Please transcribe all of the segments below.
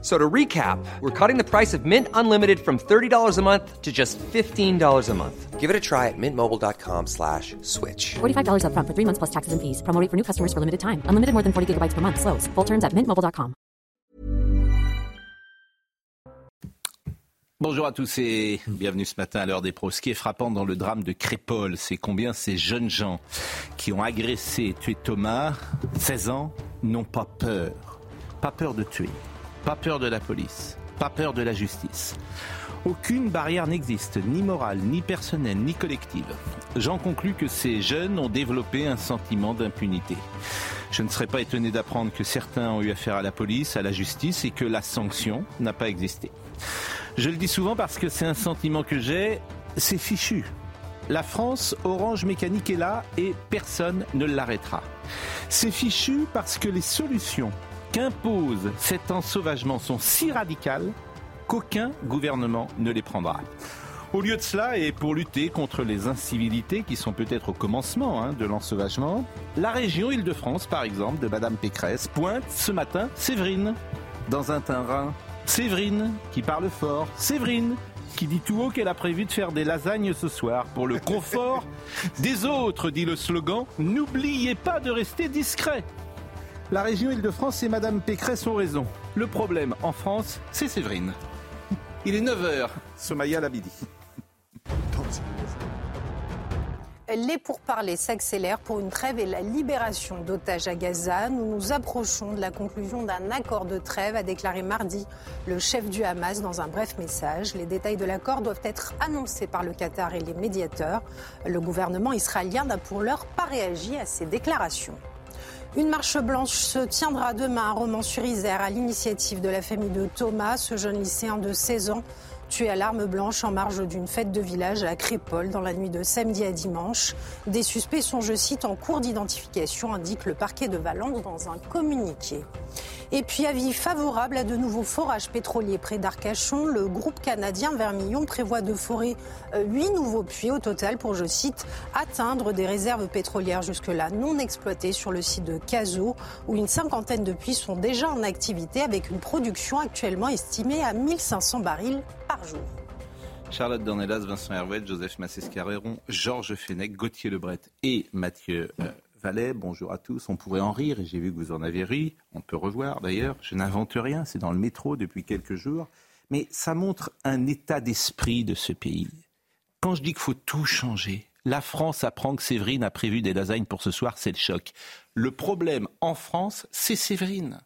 So to recap, we're cutting the price of Mint Unlimited from $30 a month to just $15 a month. Give it a try at mintmobile.com slash switch. $45 up front for three months plus taxes and fees. Promo rate for new customers for limited time. Unlimited more than 40 gigabytes per month. Slows. Full terms at mintmobile.com. Bonjour à tous et bienvenue ce matin à l'heure des pros. Ce qui est frappant dans le drame de Crépole, c'est combien ces jeunes gens qui ont agressé et tué Thomas, 16 ans, n'ont pas peur. Pas peur de tuer pas peur de la police, pas peur de la justice. Aucune barrière n'existe, ni morale, ni personnelle, ni collective. J'en conclus que ces jeunes ont développé un sentiment d'impunité. Je ne serais pas étonné d'apprendre que certains ont eu affaire à la police, à la justice et que la sanction n'a pas existé. Je le dis souvent parce que c'est un sentiment que j'ai, c'est fichu. La France, Orange Mécanique est là et personne ne l'arrêtera. C'est fichu parce que les solutions qu'impose cet ensauvagement sont si radicales qu'aucun gouvernement ne les prendra. Au lieu de cela, et pour lutter contre les incivilités qui sont peut-être au commencement hein, de l'ensauvagement, la région Île-de-France, par exemple, de Madame Pécresse, pointe ce matin Séverine dans un terrain. Séverine qui parle fort, Séverine qui dit tout haut qu'elle a prévu de faire des lasagnes ce soir pour le confort des autres, dit le slogan. N'oubliez pas de rester discret. La région Île-de-France et Madame Pécresse ont raison. Le problème en France, c'est Séverine. Il est 9h, Somaya Labidi. Les pourparlers s'accélèrent pour une trêve et la libération d'otages à Gaza. Nous nous approchons de la conclusion d'un accord de trêve, a déclaré mardi le chef du Hamas dans un bref message. Les détails de l'accord doivent être annoncés par le Qatar et les médiateurs. Le gouvernement israélien n'a pour l'heure pas réagi à ces déclarations. Une marche blanche se tiendra demain à Romans-sur-Isère à l'initiative de la famille de Thomas, ce jeune lycéen de 16 ans tué à l'arme blanche en marge d'une fête de village à Crépole dans la nuit de samedi à dimanche. Des suspects sont, je cite, en cours d'identification, indique le parquet de Valence dans un communiqué. Et puis, avis favorable à de nouveaux forages pétroliers près d'Arcachon. Le groupe canadien Vermillon prévoit de forer euh, huit nouveaux puits au total pour, je cite, atteindre des réserves pétrolières jusque-là non exploitées sur le site de Cazaux, où une cinquantaine de puits sont déjà en activité avec une production actuellement estimée à 1500 barils par jour. Charlotte Dornelas, Vincent Hervé, Joseph Massescaréron, Georges Fenech, Gauthier Lebret et Mathieu euh, Valais. Bonjour à tous. On pourrait en rire et j'ai vu que vous en avez ri. On peut revoir d'ailleurs. Je n'invente rien. C'est dans le métro depuis quelques jours. Mais ça montre un état d'esprit de ce pays. Quand je dis qu'il faut tout changer, la France apprend que Séverine a prévu des lasagnes pour ce soir, c'est le choc. Le problème en France, c'est Séverine.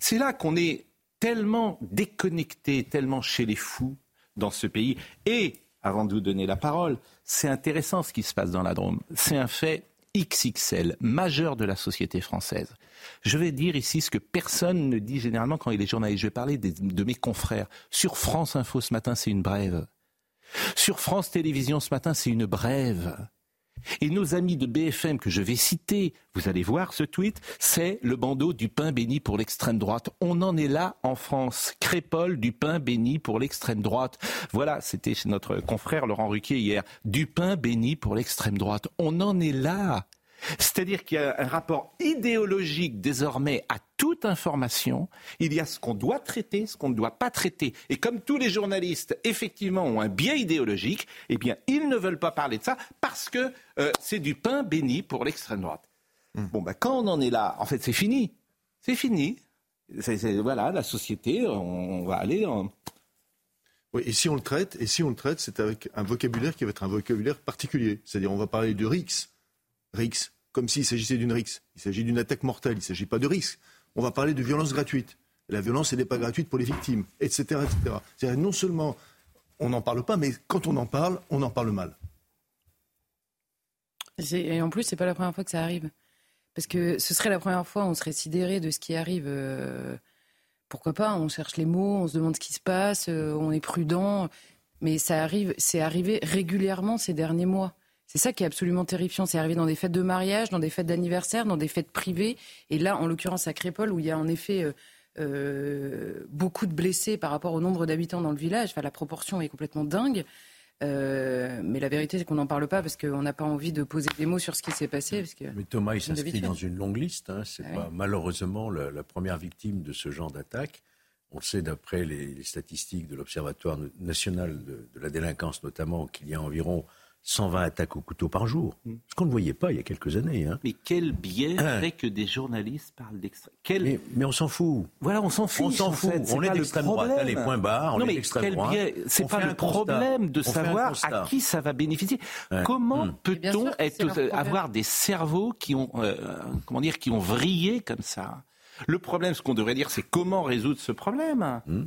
C'est là qu'on est tellement déconnecté, tellement chez les fous dans ce pays. Et, avant de vous donner la parole, c'est intéressant ce qui se passe dans la Drôme. C'est un fait XXL, majeur de la société française. Je vais dire ici ce que personne ne dit généralement quand il est journaliste. Je vais parler de mes confrères. Sur France Info ce matin, c'est une brève. Sur France Télévisions ce matin, c'est une brève. Et nos amis de BFM que je vais citer, vous allez voir ce tweet, c'est le bandeau du pain béni pour l'extrême droite. On en est là en France. Crépole du pain béni pour l'extrême droite. Voilà, c'était notre confrère Laurent Ruquier hier. Du pain béni pour l'extrême droite. On en est là. C'est-à-dire qu'il y a un rapport idéologique désormais à toute information. Il y a ce qu'on doit traiter, ce qu'on ne doit pas traiter. Et comme tous les journalistes, effectivement, ont un biais idéologique, eh bien, ils ne veulent pas parler de ça parce que euh, c'est du pain béni pour l'extrême droite. Hmm. Bon, ben, quand on en est là, en fait, c'est fini. C'est fini. voilà, la société, on, va aller en... Oui, et si on le traite, et si on le traite, c'est avec un vocabulaire qui va être un vocabulaire particulier. C'est-à-dire, on va parler de RIX, RIX, comme s'il s'agissait d'une RIX. Il s'agit d'une attaque mortelle, il ne s'agit pas de RIX. On va parler de violence gratuite. La violence, elle n'est pas gratuite pour les victimes, etc. non seulement on n'en parle pas, mais quand on en parle, on en parle mal. Et en plus, c'est pas la première fois que ça arrive. Parce que ce serait la première fois, on serait sidéré de ce qui arrive. Euh, pourquoi pas On cherche les mots, on se demande ce qui se passe, euh, on est prudent. Mais ça arrive, c'est arrivé régulièrement ces derniers mois. C'est ça qui est absolument terrifiant. C'est arrivé dans des fêtes de mariage, dans des fêtes d'anniversaire, dans des fêtes privées. Et là, en l'occurrence à Crépole, où il y a en effet euh, euh, beaucoup de blessés par rapport au nombre d'habitants dans le village. Enfin, la proportion est complètement dingue. Euh, mais la vérité, c'est qu'on n'en parle pas parce qu'on n'a pas envie de poser des mots sur ce qui s'est passé. Parce que mais Thomas, il s'inscrit dans une longue liste. Hein. C'est ah pas malheureusement la, la, première victime de ce genre d'attaque. On sait d'après les, les, statistiques de l'Observatoire national de, de, la délinquance notamment qu'il y a environ 120 attaques au couteau par jour. Mm. Ce qu'on ne voyait pas il y a quelques années. Hein. Mais quel biais fait que des journalistes parlent d'extrême quel... mais, mais, on s'en fout. Voilà, on s'en fout. On s'en fout. on est d'extrême droite. Là, les points barres, on non, est d'extrême droite. C'est pas le problème de savoir à qui ça va bénéficier. Ouais. Comment mm. peut-on avoir des cerveaux qui ont, euh, comment dire, qui ont vrillé comme ça? Le problème, ce qu'on devrait dire, c'est comment résoudre ce problème. Mm.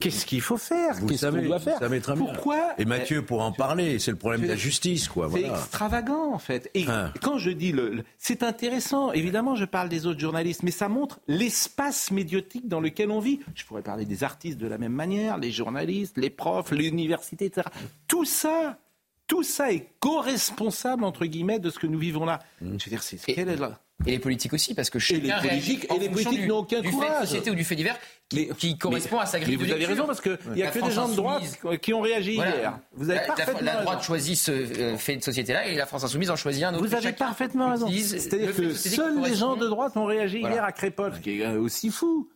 Qu'est-ce qu'il faut faire Qu'est-ce qu'on doit faire Pourquoi Et Mathieu pour en parler, c'est le problème de la justice, quoi. C'est extravagant, en fait. Et hein. quand je dis le, c'est intéressant. Évidemment, je parle des autres journalistes, mais ça montre l'espace médiatique dans lequel on vit. Je pourrais parler des artistes de la même manière, les journalistes, les profs, l'université, etc. Tout ça, tout ça est co-responsable entre guillemets de ce que nous vivons là. Mmh. Je veux dire, c'est quelle est là et les politiques aussi, parce que chacun et les politiques, et les politiques n'ont aucun du courage. fait de société ou du fait divers qui, qui correspond mais, à sa grille mais vous avez raison, parce qu'il n'y a que des gens de droite qui ont réagi voilà. hier. Vous avez la, parfaitement la, la droite choisit ce euh, fait de société-là et la France insoumise en choisit un autre. Vous avez parfaitement raison. C'est-à-dire que seuls les gens de droite ont réagi voilà. hier à Crépol, ce qui est aussi fou.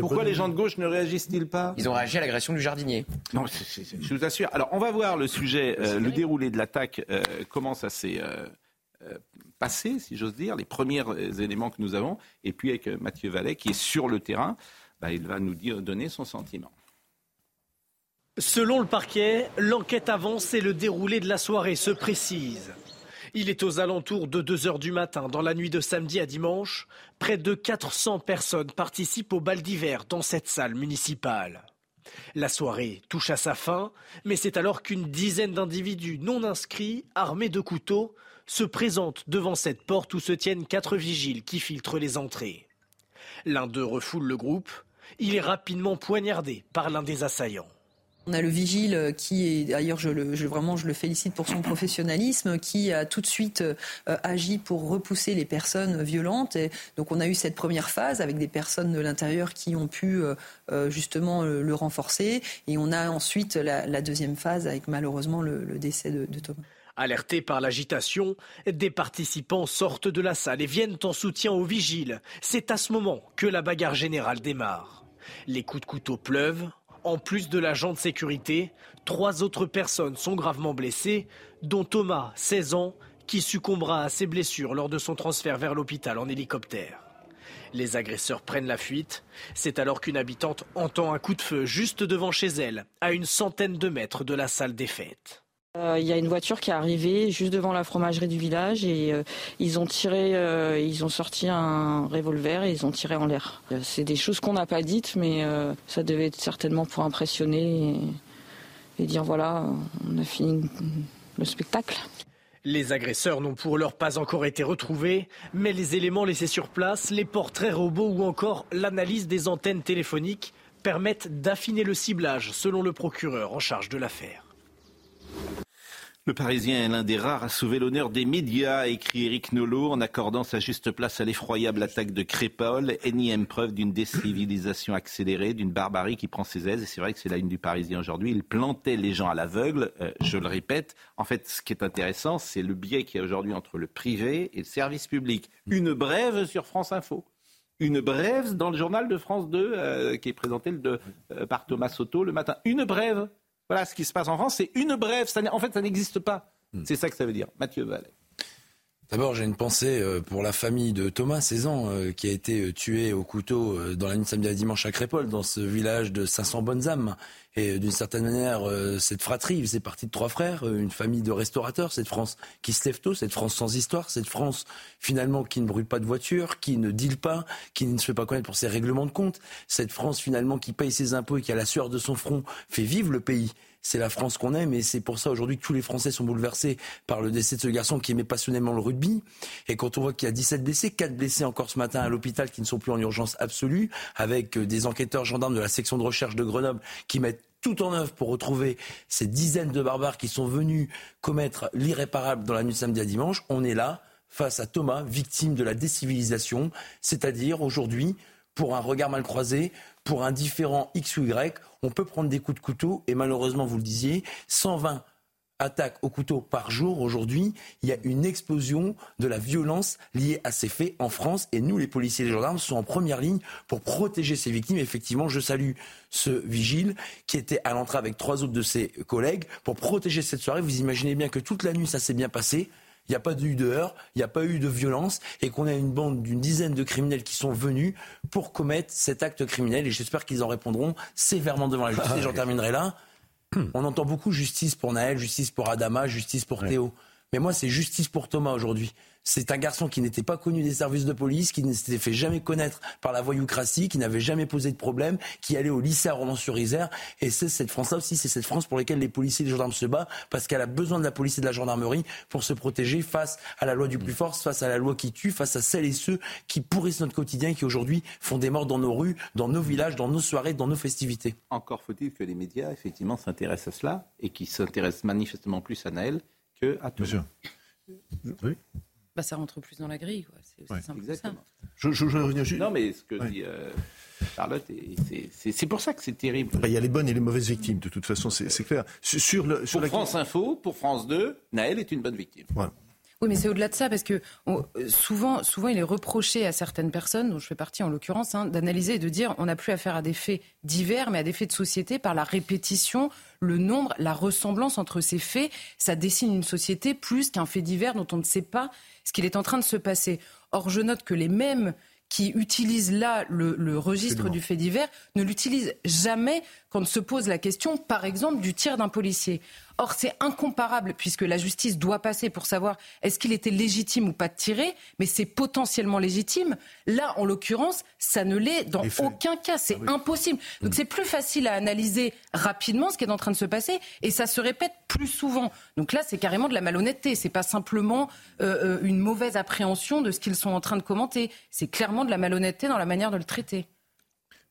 Pourquoi les gens de gauche ne réagissent-ils pas Ils ont réagi à l'agression du jardinier. Non, c est, c est, je vous assure. Alors, on va voir le sujet, euh, le déroulé de l'attaque, euh, comment ça s'est euh, passé, si j'ose dire, les premiers éléments que nous avons, et puis avec Mathieu Vallet, qui est sur le terrain, bah, il va nous donner son sentiment. Selon le parquet, l'enquête avance et le déroulé de la soirée se précise. Il est aux alentours de 2 heures du matin, dans la nuit de samedi à dimanche. Près de 400 personnes participent au bal d'hiver dans cette salle municipale. La soirée touche à sa fin, mais c'est alors qu'une dizaine d'individus non inscrits, armés de couteaux, se présentent devant cette porte où se tiennent quatre vigiles qui filtrent les entrées. L'un d'eux refoule le groupe. Il est rapidement poignardé par l'un des assaillants. On a le vigile qui est, d'ailleurs, je, le, vraiment, je le félicite pour son professionnalisme, qui a tout de suite euh, agi pour repousser les personnes violentes. Et donc, on a eu cette première phase avec des personnes de l'intérieur qui ont pu euh, justement le, renforcer. Et on a ensuite la, deuxième phase avec malheureusement le, le décès de, de Thomas. Alertés par l'agitation, des participants sortent de la salle et viennent en soutien aux vigiles. C'est à ce moment que la bagarre générale démarre. Les coups de couteau pleuvent. En plus de l'agent de sécurité, trois autres personnes sont gravement blessées, dont Thomas, 16 ans, qui succombera à ses blessures lors de son transfert vers l'hôpital en hélicoptère. Les agresseurs prennent la fuite. C'est alors qu'une habitante entend un coup de feu juste devant chez elle, à une centaine de mètres de la salle des fêtes. Il euh, y a une voiture qui est arrivée juste devant la fromagerie du village et euh, ils ont tiré, euh, ils ont sorti un revolver et ils ont tiré en l'air. C'est des choses qu'on n'a pas dites, mais ça devait être certainement pour impressionner et, et dire voilà, on a fini le spectacle. Les agresseurs n'ont pour l'heure pas encore été retrouvés, mais les éléments laissés sur place, les portraits robots ou encore l'analyse des antennes téléphoniques permettent d'affiner le ciblage selon le procureur en charge de l'affaire. Le Parisien est l'un des rares à sauver l'honneur des médias, écrit Eric Nolot, en accordant sa juste place à l'effroyable attaque de Crépol, énième preuve d'une décivilisation accélérée, d'une barbarie qui prend ses aises. Et c'est vrai que c'est la une du Parisien aujourd'hui. Il plantait les gens à l'aveugle, euh, je le répète. En fait, ce qui est intéressant, c'est le biais qu'il y a aujourd'hui entre le privé et le service public. Une brève sur France Info une brève dans le journal de France 2 euh, qui est présenté euh, par Thomas Soto le matin. Une brève. Voilà ce qui se passe en France. C'est une brève. Ça, en fait, ça n'existe pas. Hmm. C'est ça que ça veut dire. Mathieu Vallet. D'abord, j'ai une pensée euh, pour la famille de Thomas, 16 ans, euh, qui a été euh, tué au couteau dans la nuit de samedi à dimanche à Crépole, dans ce village de 500 bonnes âmes. Et d'une certaine manière, cette fratrie faisait partie de trois frères, une famille de restaurateurs, cette France qui se lève tôt, cette France sans histoire, cette France finalement qui ne brûle pas de voiture, qui ne deal pas, qui ne se fait pas connaître pour ses règlements de compte, cette France finalement qui paye ses impôts et qui, à la sueur de son front, fait vivre le pays c'est la France qu'on aime et c'est pour ça aujourd'hui que tous les Français sont bouleversés par le décès de ce garçon qui aimait passionnément le rugby. Et quand on voit qu'il y a 17 blessés, 4 blessés encore ce matin à l'hôpital qui ne sont plus en urgence absolue, avec euh, des enquêteurs gendarmes de la section de recherche de Grenoble qui mettent tout en œuvre pour retrouver ces dizaines de barbares qui sont venus commettre l'irréparable dans la nuit de samedi à dimanche, on est là face à Thomas, victime de la décivilisation, c'est-à-dire aujourd'hui pour un regard mal croisé, pour un différent X ou Y. On peut prendre des coups de couteau et malheureusement, vous le disiez, 120 attaques au couteau par jour aujourd'hui, il y a une explosion de la violence liée à ces faits en France et nous, les policiers et les gendarmes, sont en première ligne pour protéger ces victimes. Effectivement, je salue ce vigile qui était à l'entrée avec trois autres de ses collègues pour protéger cette soirée. Vous imaginez bien que toute la nuit, ça s'est bien passé. Il n'y a pas eu de heurts, il n'y a pas eu de violence et qu'on a une bande d'une dizaine de criminels qui sont venus pour commettre cet acte criminel et j'espère qu'ils en répondront sévèrement devant la justice. et j'en terminerai là. On entend beaucoup justice pour Naël, justice pour Adama, justice pour Théo. Mais moi, c'est justice pour Thomas aujourd'hui. C'est un garçon qui n'était pas connu des services de police, qui ne s'était fait jamais connaître par la voyoucratie, qui n'avait jamais posé de problème, qui allait au lycée à Romans-sur-Isère. Et c'est cette France-là aussi, c'est cette France pour laquelle les policiers et les gendarmes se battent, parce qu'elle a besoin de la police et de la gendarmerie pour se protéger face à la loi du plus fort, face à la loi qui tue, face à celles et ceux qui pourrissent notre quotidien et qui aujourd'hui font des morts dans nos rues, dans nos villages, dans nos soirées, dans nos festivités. Encore faut-il que les médias, effectivement, s'intéressent à cela et qui s'intéressent manifestement plus à Naël que à Thomas. Oui. Bah, ça rentre plus dans la grille. Quoi. C'est aussi Ouais. simple Exactement. que ça. Je, je, je reviens juste. Non, mais ce que Ouais. dit euh, Charlotte, c'est- c'est c'est pour ça que c'est terrible. Après, Il y a les bonnes et les mauvaises victimes, de toute façon, c'est c'est clair. Sur, sur le, sur Pour la- France Info, pour France 2, Naël est une bonne victime. Voilà. Oui, mais c'est au-delà de ça, parce que on- euh, souvent, souvent, il est reproché à certaines personnes, dont je fais partie en l'occurrence, hein, d'analyser et de dire on n'a plus affaire à des faits divers, mais à des faits de société par la répétition, le nombre, la ressemblance entre ces faits. Ça dessine une société plus qu'un fait divers dont on ne sait pas ce qu'il est en train de se passer. Or, je note que les mêmes qui utilisent là le, le registre Absolument. du fait divers ne l'utilisent jamais quand se pose la question, par exemple, du tir d'un policier. Or, c'est incomparable puisque la justice doit passer pour savoir est-ce qu'il était légitime ou pas de tirer, mais c'est potentiellement légitime. Là, en l'occurrence, ça ne l'est dans aucun cas. C'est impossible. Donc, c'est plus facile à analyser rapidement ce qui est en train de se passer et ça se répète plus souvent. Donc là, c'est carrément de la malhonnêteté. C'est pas simplement euh, euh, une mauvaise appréhension de ce qu'ils sont en train de commenter. C'est clairement de la malhonnêteté dans la manière de le traiter.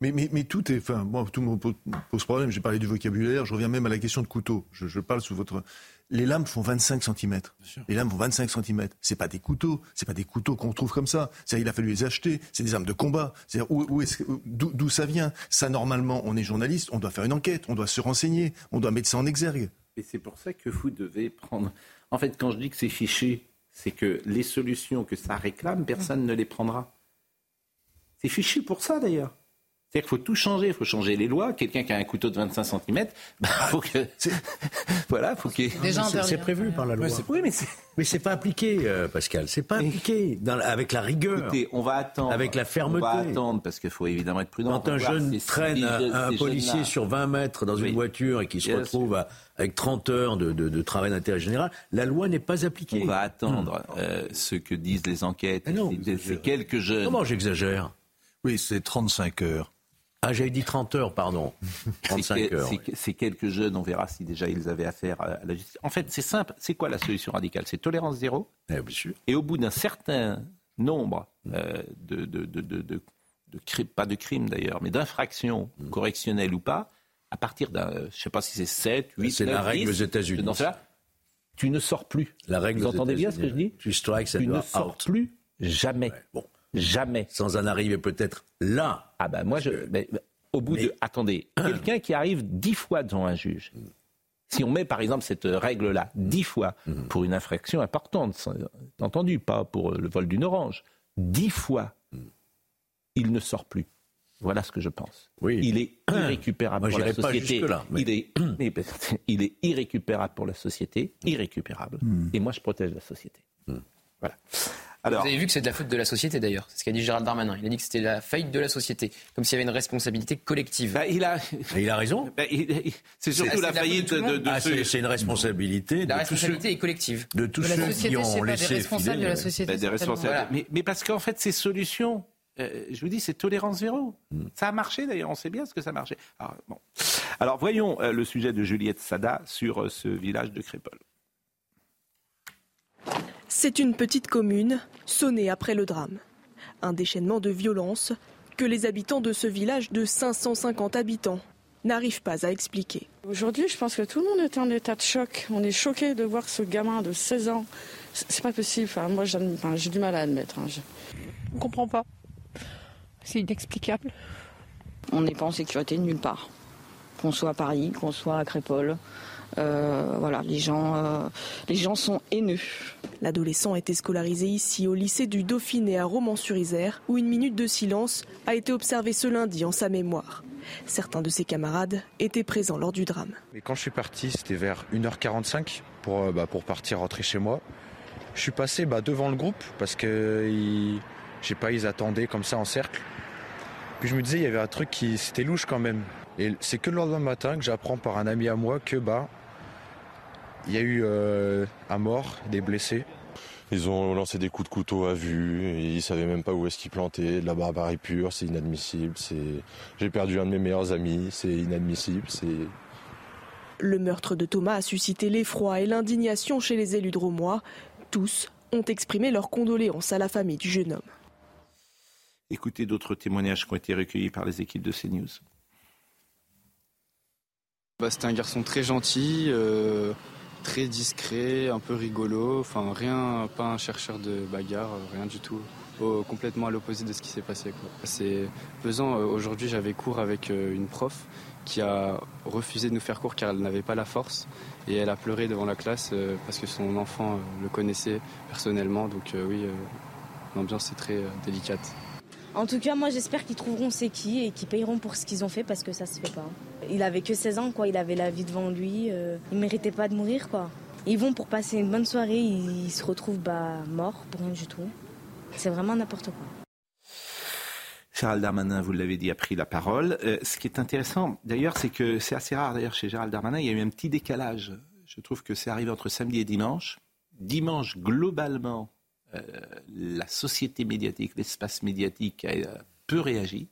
Mais, mais, mais tout est. Enfin, moi, tout me pose pose problème. J'ai parlé du vocabulaire. Je reviens même à la question de couteau. Je, je parle sous votre. Les lames font 25 cm. Les lames font 25 cm. C'est pas des couteaux. C'est pas des couteaux qu'on trouve comme ça. C'est il a fallu les acheter. C'est des armes de combat. C'est où, où d'où, d'où ça vient? Ça normalement, on est journaliste. On doit faire une enquête. On doit se renseigner. On doit mettre ça en exergue. Et c'est pour ça que vous devez prendre. En fait, quand je dis que c'est fiché, c'est que les solutions que ça réclame, personne ne les prendra. C'est fichu pour ça d'ailleurs. C'est-à-dire qu'il faut tout changer, il faut changer les lois. Quelqu'un qui a un couteau de 25 cm, bah, faut que. voilà, faut qu'il. Déjà C'est- interdit. C'est prévu par la loi. Oui, mais c'est. Mais c'est pas appliqué, euh, Pascal. C'est pas appliqué dans avec la rigueur. Écoutez, on va attendre. Avec la fermeté. On va attendre parce qu'il faut évidemment être prudent. Quand On un jeune ces- traîne ces un, policier sur 20 mètres dans Oui. une voiture et qui se Bien retrouve à- avec 30 heures de, de- de travail d'intérêt général, la loi n'est pas appliquée. On va attendre euh, ce que disent les enquêtes. Ah non, ces- quelques jeunes. Comment j'exagère? Oui, c'est 35 heures. Ah, j'avais dit 30 heures, pardon. C'est 35 que- heures. oui. Ces quelques jeunes, on verra si déjà ils avaient affaire à la justice. En fait, c'est simple. C'est quoi la solution radicale? C'est tolérance zéro. Eh, bien sûr. Et au bout d'un certain nombre euh, de, de, de, de, de- de cri- pas de crimes d'ailleurs, mais d'infractions correctionnelles ou pas, à partir d'un, je sais pas si c'est 7, 8, C'est la 9, règle 10, aux États-Unis. Dans cela, tu ne sors plus. La règle Vous entendez bien ce que je dis? Tu strikes and Tu ne sors out. plus jamais. Ouais, bon, Jamais. sans en arriver peut-être là. Ah ben moi, je, mais- au bout Mais- de... Attendez, quelqu'un qui arrive dix fois devant un juge, si on met par exemple cette règle-là dix fois Mm. pour une infraction importante, entendu, pas pour le vol d'une orange, dix fois, Mm. il ne sort plus. Voilà ce que je pense. Oui. Il est irrécupérable Moi, pour la pas société. mais- Il, est, il est irrécupérable pour la société, irrécupérable. Et moi, je protège la société. Voilà. Alors, Vous avez vu que c'est de la faute de la société d'ailleurs. C'est ce qu'a dit Gérald Darmanin. Il a dit que c'était la faillite de la société, comme s'il y avait une responsabilité collective. bah, il a, Et il a raison. bah, il- c'est surtout la de la de faillite de, monde. de Ah, ceux- c'est une responsabilité La de tous ceux, responsabilité est collective. de tous De ceux société, qui ont pas des laissé responsables de la société. Des certainement. responsables. Voilà. Mais, mais parce qu'en fait, ces solutions, euh, je vous dis, c'est tolérance zéro. Ça a marché d'ailleurs, on sait bien ce que ça a marché. Alors, bon. Alors voyons euh, le sujet de Juliette Sada sur euh, ce village de Crépol. C'est une petite commune, sonnée après le drame. Un déchaînement de violence que les habitants de ce village de 550 habitants n'arrivent pas à expliquer. Aujourd'hui, je pense que tout le monde est en état de choc. On est choqué de voir ce gamin de 16 ans. C'est pas possible. Enfin, moi, enfin, j'ai du mal à admettre. hein. Je- On comprend pas. C'est inexplicable. On n'est pas en sécurité nulle part. Qu'on soit à Paris, qu'on soit à Crépole. Euh, voilà, les gens, euh, les gens sont haineux. L'adolescent a été scolarisé ici au lycée du Dauphiné à Romans-sur-Isère, où une minute de silence a été observée ce lundi en sa mémoire. Certains de ses camarades étaient présents lors du drame. Mais quand je suis parti, c'était vers 1h45 pour, euh, bah, pour partir rentrer chez moi. Je suis passé bah, devant le groupe parce que ils, je sais pas, ils attendaient comme ça en cercle. Puis je me disais, il y avait un truc qui c'était louche quand même. Et c'est que le lendemain matin que j'apprends par un ami à moi que bah il y a eu euh, un mort, des blessés. Ils ont lancé des coups de couteau à vue, et ils savaient même pas où est-ce qu'ils plantaient, de la barbarie pure, c'est inadmissible. C'est... J'ai perdu un de mes meilleurs amis, c'est inadmissible. C'est... Le meurtre de Thomas a suscité l'effroi et l'indignation chez les élus de Romois. Tous ont exprimé leurs condoléances à la famille du jeune homme. Écoutez d'autres témoignages qui ont été recueillis par les équipes de CNews. Bah, c'était un garçon très gentil, euh, très discret, un peu rigolo. Enfin, rien, pas un chercheur de bagarre, rien du tout. Complètement à l'opposé de ce qui s'est passé. C'est pesant. Euh, Aujourd'hui, j'avais cours avec euh, une prof qui a refusé de nous faire cours car elle n'avait pas la force. Et elle a pleuré devant la classe euh, parce que son enfant euh, le connaissait personnellement. Donc euh, oui, euh, l'ambiance est très euh, délicate. En tout cas, moi j'espère qu'ils trouveront c'est qui et qu'ils payeront pour ce qu'ils ont fait parce que ça se fait pas. Il avait que 16 ans, quoi. Il avait la vie devant lui. euh, il méritait pas de mourir, quoi. Ils vont pour passer une bonne soirée, ils, se retrouvent bah, morts pour rien du tout. C'est vraiment n'importe quoi. Gérald Darmanin, vous l'avez dit, a pris la parole. Euh, ce qui est intéressant, d'ailleurs, c'est que c'est assez rare, d'ailleurs, chez Gérald Darmanin, il y a eu un petit décalage. Je trouve que c'est arrivé entre samedi et dimanche. Dimanche, globalement, euh, la société médiatique, l'espace médiatique a euh, peu réagi.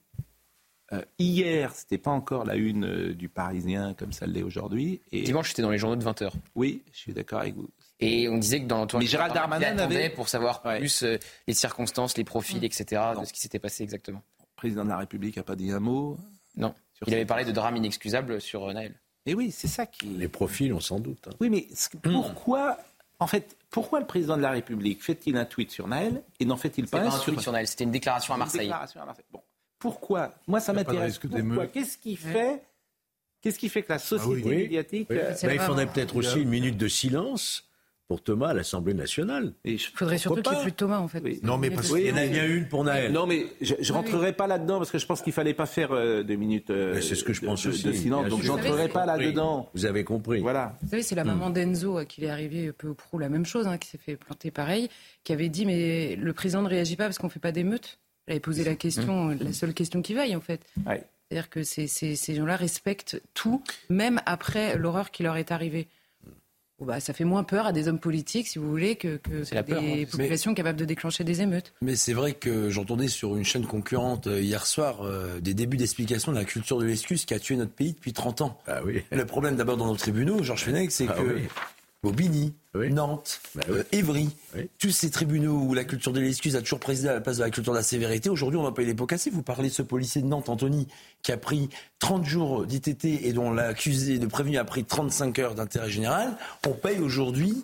Euh, hier, c'était pas encore la une euh, du Parisien comme ça l'est aujourd'hui. Et... Dimanche, c'était dans les journaux de 20h. Oui, je suis d'accord avec vous. Et on disait que dans l'entourage Mais Gérald de Darmanin, avait- pour savoir plus euh, les circonstances, les profils, etc., de ce qui s'était passé exactement. Le président de la République n'a pas dit un mot. Non. Il avait parlé de drame inexcusable sur Naël. Et oui, c'est ça qui. Les profils, on s'en doute. hein. Oui, mais ce- pourquoi, en fait, pourquoi le président de la République fait-il un tweet sur Naël et n'en fait-il pas, pas un tweet sur Naël, c'était une déclaration à Une Marseille. déclaration à Marseille. Bon. Pourquoi Moi, ça m'intéresse. Qu'est-ce qui fait Qu'est-ce qui fait que la société Oui. médiatique Oui. euh, Bah, il faudrait peut-être aussi une minute de silence pour Thomas à l'Assemblée nationale. Il faudrait surtout qu'il n'y ait plus de Thomas, en fait. Non, mais parce qu'il y en a bien une pour Naël. Non, mais je ne rentrerai pas là-dedans parce que je pense qu'il fallait pas faire euh, deux minutes euh, Mais c'est ce que je de- pense de, aussi. de silence. bien Donc, je sûr. rentrerai pas là-dedans. Vous avez compris. Voilà. Vous savez, c'est la maman d'Enzo à qui il est arrivé peu ou prou la même chose, hein, qui s'est fait planter pareil, qui avait dit mais le président ne réagit pas parce qu'on ne fait pas d'émeute. Elle avait posé la question, la seule question qui vaille en fait. Ouais. C'est-à-dire que ces, ces- ces gens-là respectent tout, même après l'horreur qui leur est arrivée. Bah, ça fait moins peur à des hommes politiques, si vous voulez, que, des peur, hein. populations capables de déclencher des émeutes. Mais c'est vrai que j'entendais sur une chaîne concurrente euh, hier soir euh, des débuts d'explication de la culture de l'excuse qui a tué notre pays depuis 30 ans. Le problème d'abord dans nos tribunaux, Georges Fenech, c'est Ah que oui. Bobigny, Nantes, euh, Évry, tous ces tribunaux où la culture de l'excuse a toujours présidé à la place de la culture de la sévérité, aujourd'hui on n'a pas eu les pots cassés. Vous parlez de ce policier de Nantes, Anthony, qui a pris 30 jours d'ITT et dont l'accusé de prévenu a pris 35 heures d'intérêt général. On paye aujourd'hui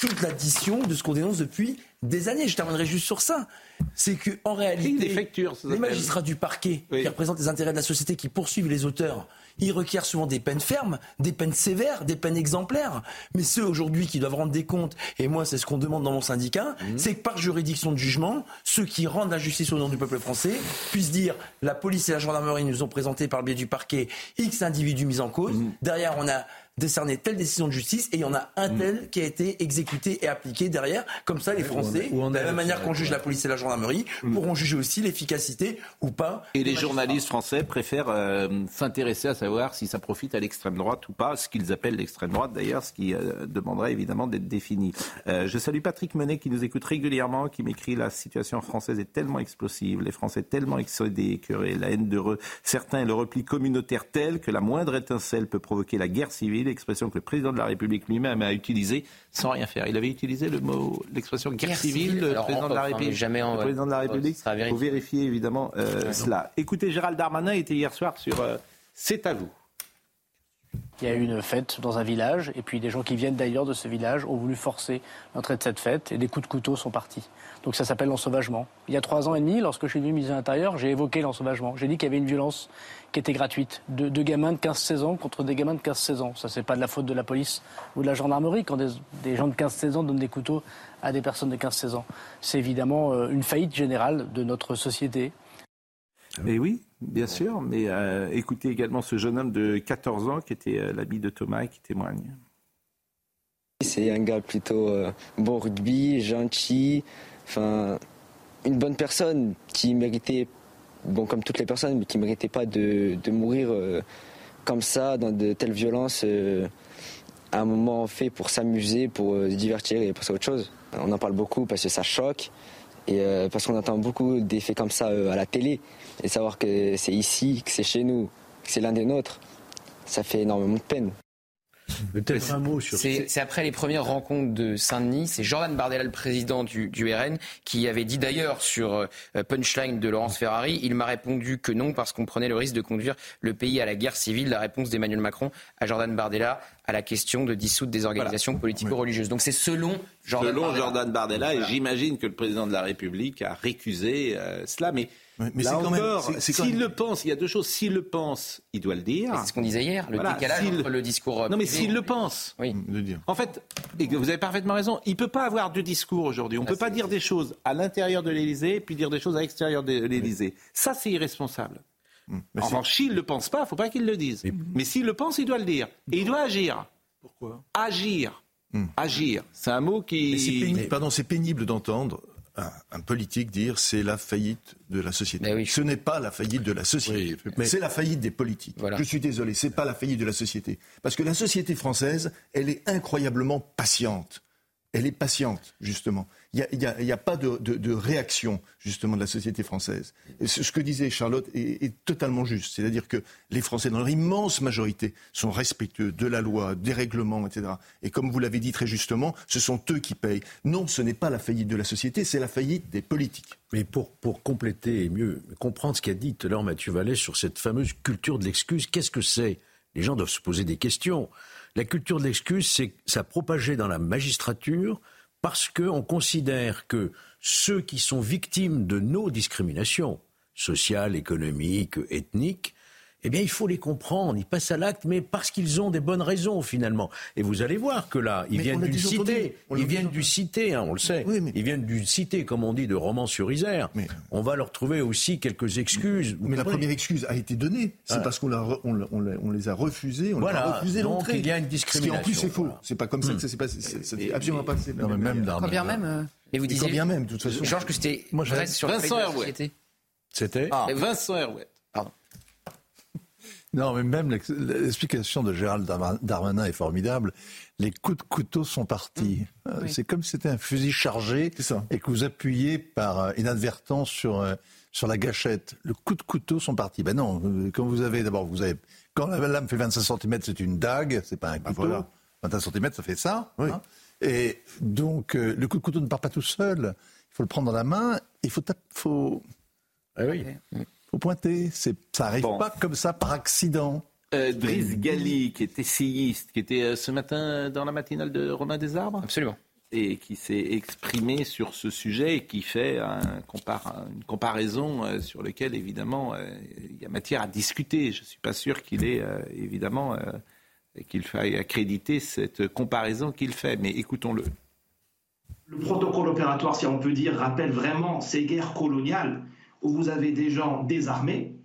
toute l'addition de ce qu'on dénonce depuis des années. Je terminerai juste sur ça. C'est que en réalité, des factures, ça les magistrats du parquet, qui représentent les intérêts de la société, qui poursuivent les auteurs, ils requièrent souvent des peines fermes, des peines sévères, des peines exemplaires. Mais ceux aujourd'hui qui doivent rendre des comptes, et moi c'est ce qu'on demande dans mon syndicat, Mhm. c'est que par juridiction de jugement, ceux qui rendent la justice au nom du peuple français puissent dire la police et la gendarmerie nous ont présenté par le biais du parquet X individus mis en cause. Mhm. Derrière, on a décerné telle décision de justice et il y en a un tel qui a été exécuté et appliqué derrière. Comme ça, les Français, de la même manière qu'on juge la police et la gendarmerie, pourront juger aussi l'efficacité ou pas. Et les magistrats. journalistes français préfèrent euh, s'intéresser à savoir si ça profite à l'extrême droite ou pas, ce qu'ils appellent l'extrême droite d'ailleurs, ce qui euh, demanderait évidemment d'être défini. Euh, je salue Patrick Menet qui nous écoute régulièrement, qui m'écrit la situation française est tellement explosive, les Français tellement excédés, écœurés, la haine de re- certains et le repli communautaire tel que la moindre étincelle peut provoquer la guerre civile, expression que le président de la République lui-même a utilisée sans rien faire. Il avait utilisé le mot, l'expression guerre, Guerre civile, civile. le Alors, président de la République. jamais en- le président de la ouais, République. ce sera Il faut vérifier évidemment euh, cela. Écoutez, Gérald Darmanin était hier soir sur euh, C'est à vous. Il y a eu une fête dans un village, et puis des gens qui viennent d'ailleurs de ce village ont voulu forcer l'entrée de cette fête, et des coups de couteau sont partis. Donc ça s'appelle l'ensauvagement. Il y a trois ans et demi, lorsque je suis venu ministre de l'Intérieur, j'ai évoqué l'ensauvagement. J'ai dit qu'il y avait une violence qui était gratuite. De, de gamins de 15-16 ans contre des gamins de 15-16 ans. Ça, c'est pas de la faute de la police ou de la gendarmerie quand des, des gens de 15-16 ans donnent des couteaux à des personnes de 15-16 ans. C'est évidemment euh, une faillite générale de notre société. Mais oui, bien sûr. Mais euh, écoutez également ce jeune homme de 14 ans qui était euh, l'ami de Thomas et qui témoigne. C'est un gars plutôt euh, bon rugby, gentil, enfin une bonne personne qui méritait, bon comme toutes les personnes, mais qui méritait pas de, de mourir euh, comme ça dans de telles violences. euh, à un moment fait pour s'amuser, pour euh, se divertir et passer à autre chose. On en parle beaucoup parce que ça choque et euh, parce qu'on entend beaucoup des faits comme ça euh, à la télé et savoir que c'est ici, que c'est chez nous, que c'est l'un des nôtres, ça fait énormément de peine. Peut-être un mot sur C'est c'est après les premières rencontres de Saint-Denis. C'est Jordan Bardella, le président du, du RN, qui avait dit d'ailleurs sur euh, Punchline de Laurence Ferrari, il m'a répondu que non parce qu'on prenait le risque de conduire le pays à la guerre civile. La réponse d'Emmanuel Macron à Jordan Bardella à la question de dissoudre des organisations politico-religieuses. Donc c'est selon Jordan Selon Bardella. Jordan Bardella, et Voilà. j'imagine que le président de la République a récusé euh, cela. Mais, mais là c'est quand même- encore, s'il même- le pense, il y a deux choses. S'il le pense, il doit le dire. C'est ce qu'on disait hier, le décalage s'il- entre le discours. euh, Non, mais s'il le pense. Oui. de dire. En fait, et que vous avez parfaitement raison, il ne peut pas avoir deux discours aujourd'hui. On ne peut pas dire des choses à l'intérieur de l'Élysée et puis dire des choses à l'extérieur de l'Élysée. Ça, c'est irresponsable. Mais en revanche, s'il ne le pense pas, il ne faut pas qu'il le dise. Mais s'il le pense, il doit le dire. Et il doit agir. Pourquoi? Agir. Agir. C'est un mot qui. Mais c'est pénible, pardon, c'est pénible d'entendre un, un politique dire c'est la faillite de la société. Ce n'est pas la faillite de la société, c'est la faillite des politiques. Je suis désolé, c'est pas la faillite de la société, parce que la société française, elle est incroyablement patiente. Elle est patiente, justement. Il n'y a, pas de, réaction, justement, de la société française. Ce que disait Charlotte est, est totalement juste. C'est-à-dire que les Français, dans leur immense majorité, sont respectueux de la loi, des règlements, etc. Et comme vous l'avez dit très justement, ce sont eux qui payent. Non, ce n'est pas la faillite de la société, c'est la faillite des politiques. Mais pour, pour compléter et mieux comprendre ce qu'a dit tout à l'heure Mathieu Vallet sur cette fameuse culture de l'excuse, qu'est-ce que c'est? Les gens doivent se poser des questions. La culture de l'excuse, c'est ça propagé dans la magistrature parce qu'on considère que ceux qui sont victimes de nos discriminations sociales, économiques, ethniques, eh bien, il faut les comprendre. Ils passent à l'acte, mais parce qu'ils ont des bonnes raisons, finalement. Et vous allez voir que là, ils Mais viennent d'une cité. L'a Ils viennent du cité, hein, on le sait. Ils viennent d'une cité, comme on dit, de Romans-sur-Isère. On va leur trouver aussi quelques excuses. Mais la première excuse a été donnée. C'est Ah. parce qu'on l'a re- on l'a- on l'a- on les a refusés, on Voilà. a refusé Donc, l'entrée. il y a une Ce qui en plus discrimination, c'est faux. voilà. C'est pas comme ça que ça s'est passé. C'est- absolument pas passé. Non, mais même Quand bien même. euh, Mais vous quand disiez, bien même, de toute façon. Georges, que c'était Moi, vrai j'ai- sur Vincent. C'était Et Vincent Herouet. Non, mais même l'ex- l'explication de Gérald Darma- Darmanin est formidable. Les coups de couteau sont partis. Euh, Oui. C'est comme si c'était un fusil chargé et que vous appuyez par euh, inadvertance sur, euh, sur la gâchette. Le coup de couteau sont partis. Ben non, euh, quand vous avez d'abord, vous avez quand la lame fait 25 cm, c'est une dague, c'est pas un couteau. voilà. 25 cm, ça fait ça. hein. Et donc, euh, le coup de couteau ne part pas tout seul. Il faut le prendre dans la main. Il faut, tap- faut, Ah oui. Faut pointer. C'est, ça arrive Bon. pas comme ça par accident. Euh, Driss Gali, qui est essayiste, qui était euh, ce matin dans la matinale de Romain Desarbres. Absolument. Et qui s'est exprimé sur ce sujet et qui fait un compar- une comparaison euh, sur lequel, évidemment, euh, il y a matière à discuter. Je ne suis pas sûr qu'il ait, euh, évidemment, euh, qu'il faille accréditer cette comparaison qu'il fait. Mais écoutons-le. Le protocole opératoire, si on peut dire, rappelle vraiment ces guerres coloniales où vous avez des gens désarmés,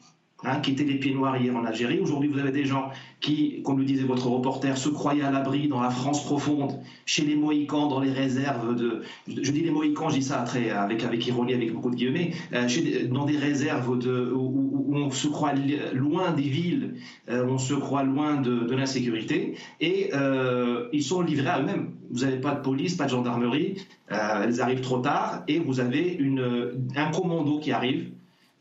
hein, qui étaient les pieds noirs hier en Algérie. Aujourd'hui, vous avez des gens qui, comme le disait votre reporter, se croyaient à l'abri dans la France profonde, chez les Mohicans, dans les réserves de. Je, dis les Mohicans, je dis ça avec, avec ironie, avec beaucoup de guillemets, euh, dans des réserves de, où, on se croit loin des villes, euh, on se croit loin de, l'insécurité, et euh, ils sont livrés à eux-mêmes. Vous n'avez pas de police, pas de gendarmerie, euh, elles arrivent trop tard, et vous avez un commando qui arrive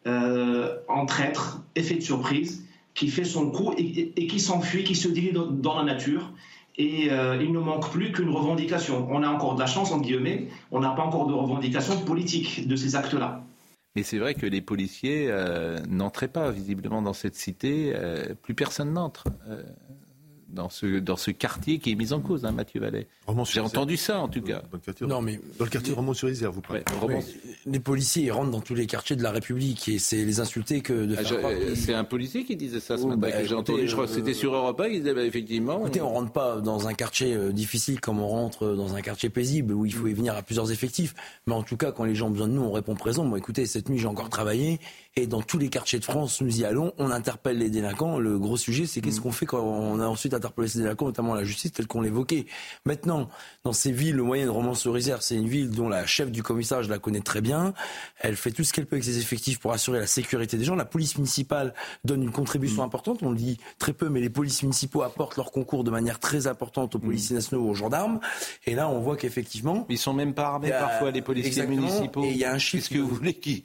en traître, effet de surprise, qui fait son coup et, qui s'enfuit, qui se dilue dans, dans la nature. Et euh, il ne manque plus qu'une revendication. On a encore de la chance, entre guillemets, on n'a pas encore de revendication politique de ces actes-là. Mais c'est vrai que les policiers euh, n'entraient pas visiblement dans cette cité. euh, plus personne n'entre. Euh, dans ce, dans ce quartier qui est mis en cause, hein, Mathieu Vallet. J'ai entendu ça, en tout cas. non, mais dans le quartier Romont-sur-Isère, vous parlez. Les policiers ils rentrent dans tous les quartiers de la République et c'est les insulter que de ah, faire C'est un policier qui disait ça ce matin, bah, j'ai entendu. Je crois que c'était sur Europa, il disait bah, effectivement. Écoutez, on rentre pas dans un quartier euh, difficile comme on rentre dans un quartier paisible où il faut y venir à plusieurs effectifs. Mais en tout cas, quand les gens ont besoin de nous, on répond présent. Moi, écoutez, cette nuit, j'ai encore travaillé et dans tous les quartiers de France, nous y allons, on interpelle les délinquants. Le gros sujet, c'est qu'est-ce mm. qu'on fait quand on a ensuite interpellé ces délinquants, notamment la justice, telle qu'on l'évoquait. Maintenant, dans ces villes moyennes, Romans-sur-Isère, c'est une ville dont la chef du commissariat, je la connais très bien. Elle fait tout ce qu'elle peut avec ses effectifs pour assurer la sécurité des gens. La police municipale donne une contribution mm. importante. On le dit très peu, mais les polices municipaux apportent leur concours de manière très importante aux mm. policiers nationaux, aux gendarmes. Et là, on voit qu'effectivement, ils sont même pas armés parfois les policiers municipaux. Et il y a un chiffre. Qu'est-ce que vous voulez qui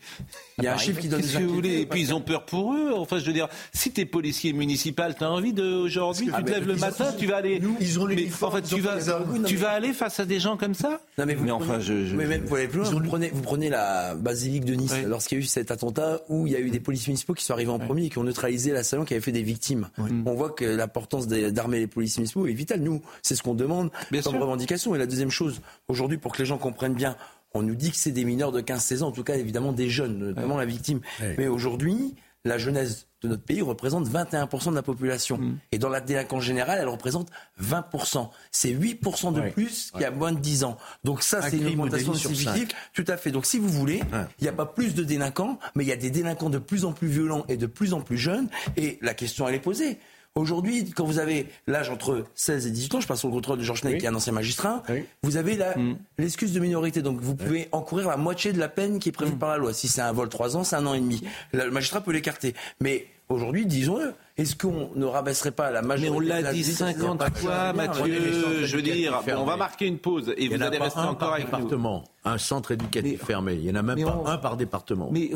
Il y a un chiffre qui donne que vous voulez Et puis ils ont peur pour eux. Enfin, je veux dire, si tu es policier municipal, tu as envie de aujourd'hui, tu te lèves le matin, tu vas aller. ils ont mais, en fait, tu vas, tu vas aller face à des gens comme ça Non mais, vous enfin, je, je... Mais même, vous, plus loin, vous, prenez, vous prenez la basilique de Nice, lorsqu'il y a eu cet attentat où il y a eu des policiers municipaux qui sont arrivés en premier et qui ont neutralisé la salon qui avait fait des victimes. On voit que l'importance d'armer les policiers municipaux est vitale. Nous, c'est ce qu'on demande Bien comme revendication. Et la deuxième chose, aujourd'hui, pour que les gens comprennent bien, on nous dit que c'est des mineurs de 15-16 ans, en tout cas évidemment des jeunes, notamment la victime. Mais aujourd'hui, la jeunesse de notre pays représente 21% de la population. Mm. Et dans la délinquance générale, elle représente 20%. C'est 8% de plus qu'il y a moins de 10 ans. Donc ça, c'est une augmentation significative. Tout à fait. Donc si vous voulez, il n'y a pas plus de délinquants, mais il y a des délinquants de plus en plus violents et de plus en plus jeunes. Et la question, elle est posée. Aujourd'hui, quand vous avez l'âge entre 16 et 18 ans, je passe au contrôle de Georges Ney, qui est un ancien magistrat, vous avez mm. l'excuse de minorité. Donc vous pouvez encourir la moitié de la peine qui est prévue mm. par la loi. Si c'est un vol 3 ans, c'est un an et demi. Le magistrat peut l'écarter. Mais aujourd'hui, disons-le, est-ce qu'on ne rabaisserait pas la majorité Mais on l'a dit 50 fois, Mathieu. Je veux dire, on va marquer une pause et vous allez rester encore avec département, Un centre éducatif fermé. Il n'y en a même pas un par département. Mais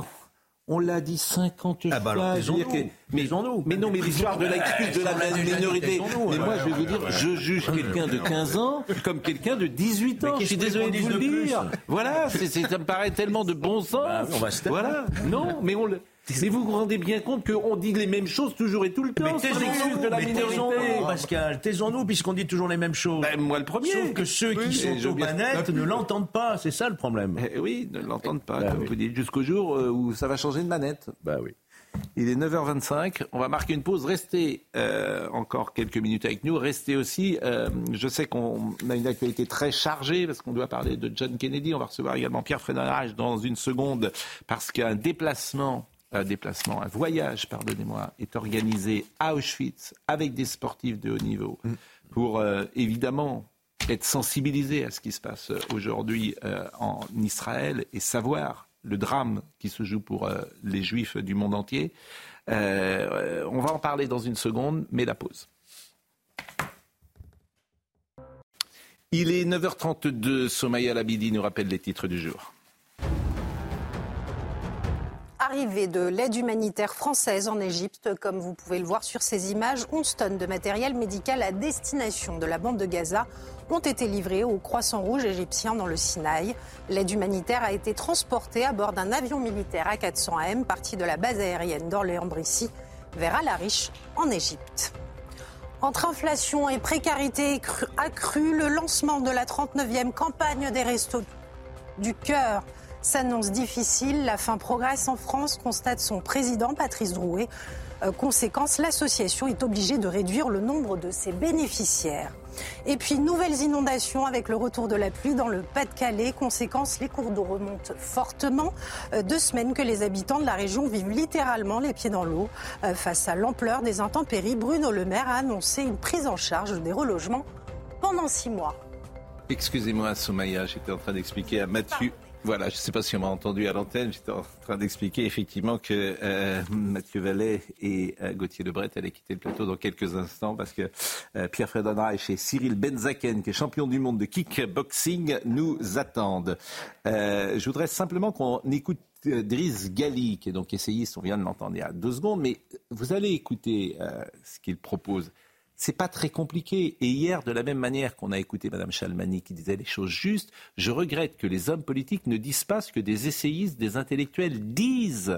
on l'a dit 50 ah bah fois. mais, mais, non, mais l'histoire de l'excuse de la minorité. Mais moi, je vais vous dire, je juge quelqu'un de 15 ans comme quelqu'un de 18 ans. Je suis désolé de vous le dire. Voilà, ça me paraît tellement de bon sens. Bah, voilà. Non, mais on le. Mais vous vous rendez bien compte qu'on dit les mêmes choses toujours et tout le temps Mais taisons-nous de la minorité. Pascal, taisons-nous puisqu'on dit toujours les mêmes choses. Ben, moi le premier. Sauf que ceux qui sont aux manettes ne l'entendent pas, c'est ça le problème. Eh oui, ne l'entendent pas, ben comme vous dites, jusqu'au jour euh, où ça va changer de manette. Bah oui. Il est 9h25, on va marquer une pause. Restez euh, encore quelques minutes avec nous. Restez aussi, euh, je sais qu'on a une actualité très chargée parce qu'on doit parler de John Kennedy. On va recevoir également Pierre Frédérage dans une seconde parce qu'un déplacement un déplacement, un voyage, pardonnez-moi, est organisé à Auschwitz avec des sportifs de haut niveau mm. pour euh, évidemment être sensibilisés à ce qui se passe aujourd'hui euh, en Israël et savoir le drame qui se joue pour euh, les juifs du monde entier. on va en parler dans une seconde, mais la pause. Il est 9h32, Somaya Labidi nous rappelle les titres du jour arrivée de l'aide humanitaire française en Égypte. Comme vous pouvez le voir sur ces images, 11 tonnes de matériel médical à destination de la bande de Gaza ont été livrées au Croissant Rouge égyptien dans le Sinaï. L'aide humanitaire a été transportée à bord d'un avion militaire A400M parti de la base aérienne d'Orléans-Brissy vers Al-Arish en Égypte. Entre inflation et précarité accrue, le lancement de la 39e campagne des Restos du Cœur s'annonce difficile. La fin progresse en France, constate son président Patrice Drouet. Euh, conséquence, l'association est obligée de réduire le nombre de ses bénéficiaires. Et puis, nouvelles inondations avec le retour de la pluie dans le Pas-de-Calais. Conséquence, les cours d'eau remontent fortement. Euh, deux semaines que les habitants de la région vivent littéralement les pieds dans l'eau. Euh, face à l'ampleur des intempéries, Bruno Le Maire a annoncé une prise en charge des relogements pendant six mois. Excusez-moi, Soumaya, j'étais en train d'expliquer à Mathieu. Voilà, je ne sais pas si on m'a entendu à l'antenne, j'étais en train d'expliquer effectivement que euh, Mathieu Vallet et euh, Gauthier Lebret allaient quitter le plateau dans quelques instants parce que euh, Pierre Reich et Cyril Benzaken, qui est champion du monde de kickboxing, nous attendent. je voudrais simplement qu'on écoute Driss Gali, qui est donc essayiste, on vient de l'entendre il y a deux secondes, mais vous allez écouter ce qu'il propose c'est pas très compliqué. Et hier, de la même manière qu'on a écouté Mme Chalmani qui disait les choses justes, je regrette que les hommes politiques ne disent pas ce que des essayistes, des intellectuels disent.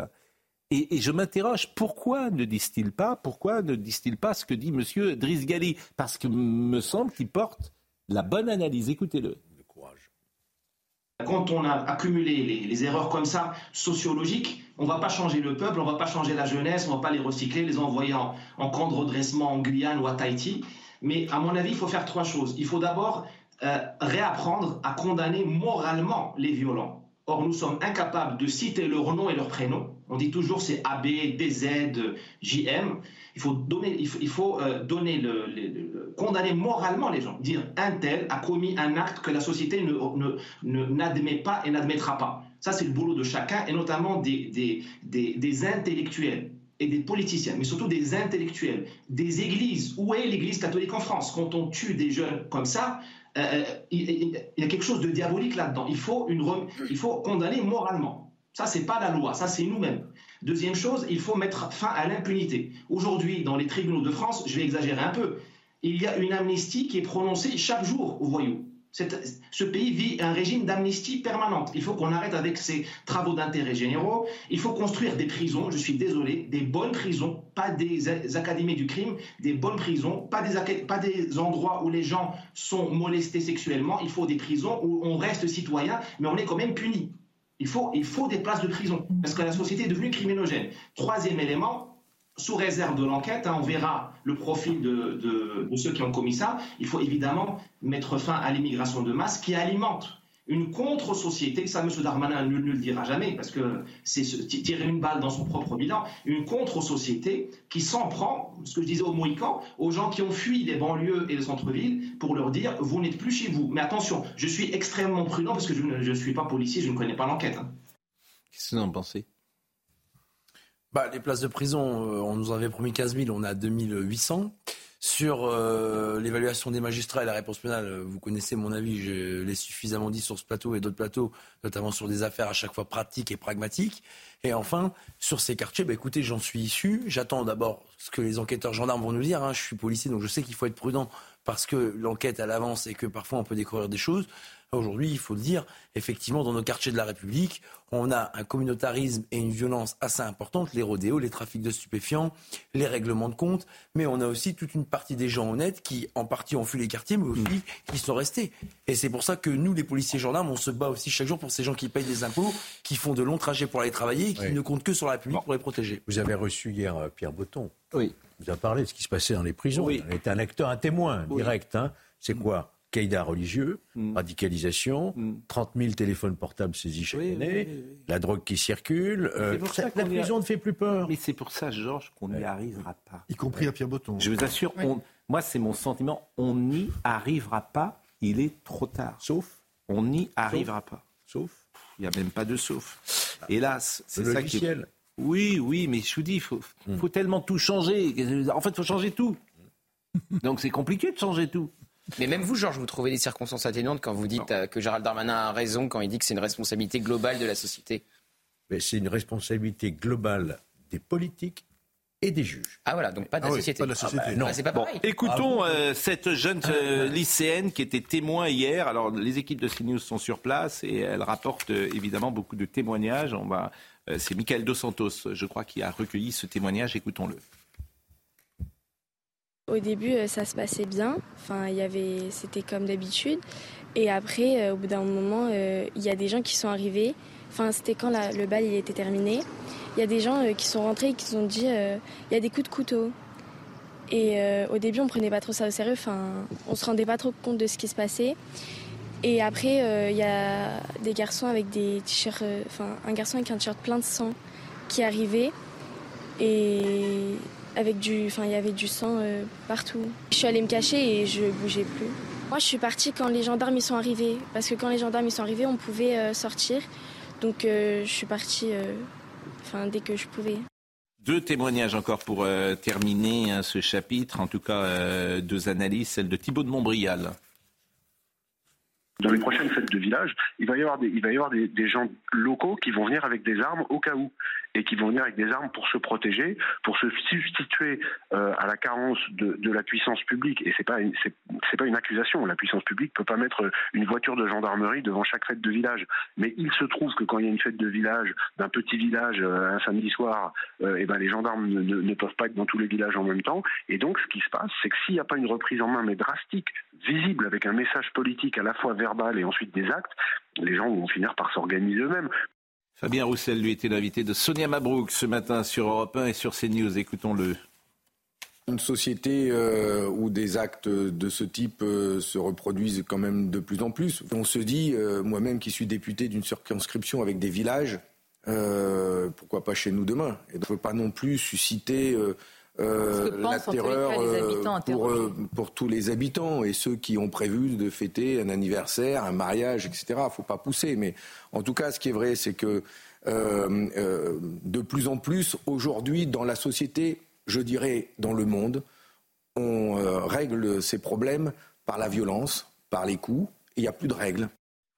Et, je m'interroge, pourquoi ne disent-ils pas, pourquoi ne disent-ils pas ce que dit M. Driss Gali Parce que me semble qu'il porte la bonne analyse. Écoutez-le. Quand on a accumulé les, erreurs comme ça, sociologiques, on ne va pas changer le peuple, on ne va pas changer la jeunesse, on ne va pas les recycler, les envoyer en, camp de redressement en Guyane ou à Tahiti. Mais à mon avis, il faut faire trois choses. Il faut d'abord euh, réapprendre à condamner moralement les violents. Or, nous sommes incapables de citer leur nom et leur prénom. On dit toujours c'est AB, DZ, JM. Il faut donner, il faut, euh, condamner moralement les gens. Dire un tel a commis un acte que la société ne, n'admet pas et n'admettra pas. Ça, c'est le boulot de chacun et notamment des, des, des, intellectuels et des politiciens, mais surtout des intellectuels, des églises. Où est l'Église catholique en France? Quand on tue des jeunes comme ça, euh, euh, il, y a quelque chose de diabolique là-dedans. Il faut, il faut condamner moralement. Ça, c'est pas la loi, ça, c'est nous-mêmes. Deuxième chose, il faut mettre fin à l'impunité. Aujourd'hui, dans les tribunaux de France, je vais exagérer un peu, il y a une amnistie qui est prononcée chaque jour aux voyous ce pays vit un régime d'amnistie permanente. Il faut qu'on arrête avec ces travaux d'intérêt généraux. Il faut construire des prisons, je suis désolé, des bonnes prisons, pas des académies du crime, des bonnes prisons, pas des, pas des endroits où les gens sont molestés sexuellement. Il faut des prisons où on reste citoyen, mais on est quand même puni. Il faut, des places de prison, parce que la société est devenue criminogène. Troisième élément, sous réserve de l'enquête, hein, on verra le profil de, ceux qui ont commis ça. Il faut évidemment mettre fin à l'immigration de masse qui alimente une contre-société, ça M. Darmanin ne, le dira jamais parce que c'est tirer une balle dans son propre bilan, une contre-société qui s'en prend, ce que je disais au Mohicans, aux gens qui ont fui les banlieues et les centres-villes pour leur dire vous n'êtes plus chez vous. Mais attention, je suis extrêmement prudent parce que je ne suis pas policier, je ne connais pas l'enquête. Hein. Qu'est-ce que vous en pensez? Bah, Les places de prison, euh, on nous avait promis 15 000, on a 2800. Sur euh, l'évaluation des magistrats et la réponse pénale, euh, vous connaissez mon avis, je l'ai suffisamment dit sur ce plateau et d'autres plateaux, notamment sur des affaires à chaque fois pratiques et pragmatiques. Et enfin, sur ces quartiers, bah, écoutez, j'en suis issu. J'attends d'abord ce que les enquêteurs gendarmes vont nous dire. Hein. Je suis policier, donc je sais qu'il faut être prudent parce que l'enquête, elle avance et que parfois on peut découvrir des choses. Aujourd'hui, il faut le dire, effectivement, dans nos quartiers de la République, on a un communautarisme et une violence assez importante, les rodéos, les trafics de stupéfiants, les règlements de compte, mais on a aussi toute une partie des gens honnêtes qui, en partie, ont fui les quartiers, mais aussi mm. qui sont restés. Et c'est pour ça que nous, les policiers gendarmes, on se bat aussi chaque jour pour ces gens qui payent des impôts, qui font de longs trajets pour aller travailler et qui ne comptent que sur la République pour les protéger. Vous avez reçu hier euh, Pierre Botton. Oui. Vous avez parlé de ce qui se passait dans les prisons. Oui. Il était un acteur, un témoin direct. Hein. C'est quoi caïda religieux, mm. radicalisation, 30 mm. 000 téléphones portables saisis chaque année, la drogue qui circule. Euh, la prison ne fait plus peur. Mais c'est pour ça, Georges, qu'on n'y arrivera pas. Y compris à Pierre Botton. Je vous assure, moi c'est mon sentiment, on n'y arrivera pas, il est trop tard. Sauf On n'y arrivera pas. Sauf Il n'y a même pas de sauf. Hélas, c'est ça qui est... Oui, oui, mais je vous dis, il faut, mm. faut tellement tout changer. En fait, il faut changer tout. Donc c'est compliqué de changer tout. Mais même vous, Georges, vous trouvez des circonstances atténuantes quand vous dites euh, que Gérald Darmanin a raison quand il dit que c'est une responsabilité globale de la société Mais c'est une responsabilité globale des politiques et des juges. Ah voilà, donc pas de la société. Ah bah, non. c'est pas bon, écoutons ah euh, cette jeune euh, lycéenne qui était témoin hier. Alors les équipes de CNews sont sur place et elle rapporte évidemment beaucoup de témoignages. On va, c'est Michael Dos Santos, je crois, qui a recueilli ce témoignage. Écoutons-le. Au début, euh, ça se passait bien. Enfin, il y avait, c'était comme d'habitude. Et après, euh, au bout d'un moment, euh, il y a des gens qui sont arrivés. Enfin, c'était quand le bal il était terminé. Il y a des gens qui sont rentrés et qui ont dit il y a des coups de couteau. Et au début, on prenait pas trop ça au sérieux. Enfin, on se rendait pas trop compte de ce qui se passait. Et après, il y a des garçons avec des t-shirts, enfin, un garçon avec un t-shirt plein de sang qui arrivait. Et avec du, enfin, il y avait du sang euh, partout. Je suis allée me cacher et je bougeais plus. Moi, je suis partie quand les gendarmes y sont arrivés, parce que quand les gendarmes y sont arrivés, on pouvait euh, sortir. Donc, euh, je suis partie, enfin, dès que je pouvais. Deux témoignages encore pour terminer hein, ce chapitre, en tout cas deux analyses, celle de Thibault de Montbrial. Dans les prochaines fêtes de village, il va y avoir des, il va y avoir des, gens locaux qui vont venir avec des armes au cas où et qui vont venir avec des armes pour se protéger, pour se substituer euh, à la carence de, de, la puissance publique. Et c'est pas pas une accusation. La puissance publique peut pas mettre une voiture de gendarmerie devant chaque fête de village. Mais il se trouve que quand il y a une fête de village d'un petit village euh, un samedi soir, euh, et ben les gendarmes ne, ne, ne, peuvent pas être dans tous les villages en même temps. Et donc ce qui se passe, c'est que s'il n'y a pas une reprise en main mais drastique, visible avec un message politique à la fois verbal et ensuite des actes, les gens vont finir par s'organiser eux-mêmes. Fabien Roussel, lui, était l'invité de Sonia Mabrouk ce matin sur Europe 1 et sur CNews. Écoutons-le. Une société euh, où des actes de ce type euh, se reproduisent quand même de plus en plus. On se dit, euh, moi-même qui suis député d'une circonscription avec des villages, euh, pourquoi pas chez nous demain? Et on ne peut pas non plus susciter euh, la terreur euh, pour, euh, pour, tous les habitants et ceux qui ont prévu de fêter un anniversaire, un mariage, etc. Il ne faut pas pousser. Mais en tout cas, ce qui est vrai, c'est que de plus en plus, aujourd'hui, dans la société, je dirais dans le monde, on règle ces problèmes par la violence, par les coups, et il n'y a plus de règles.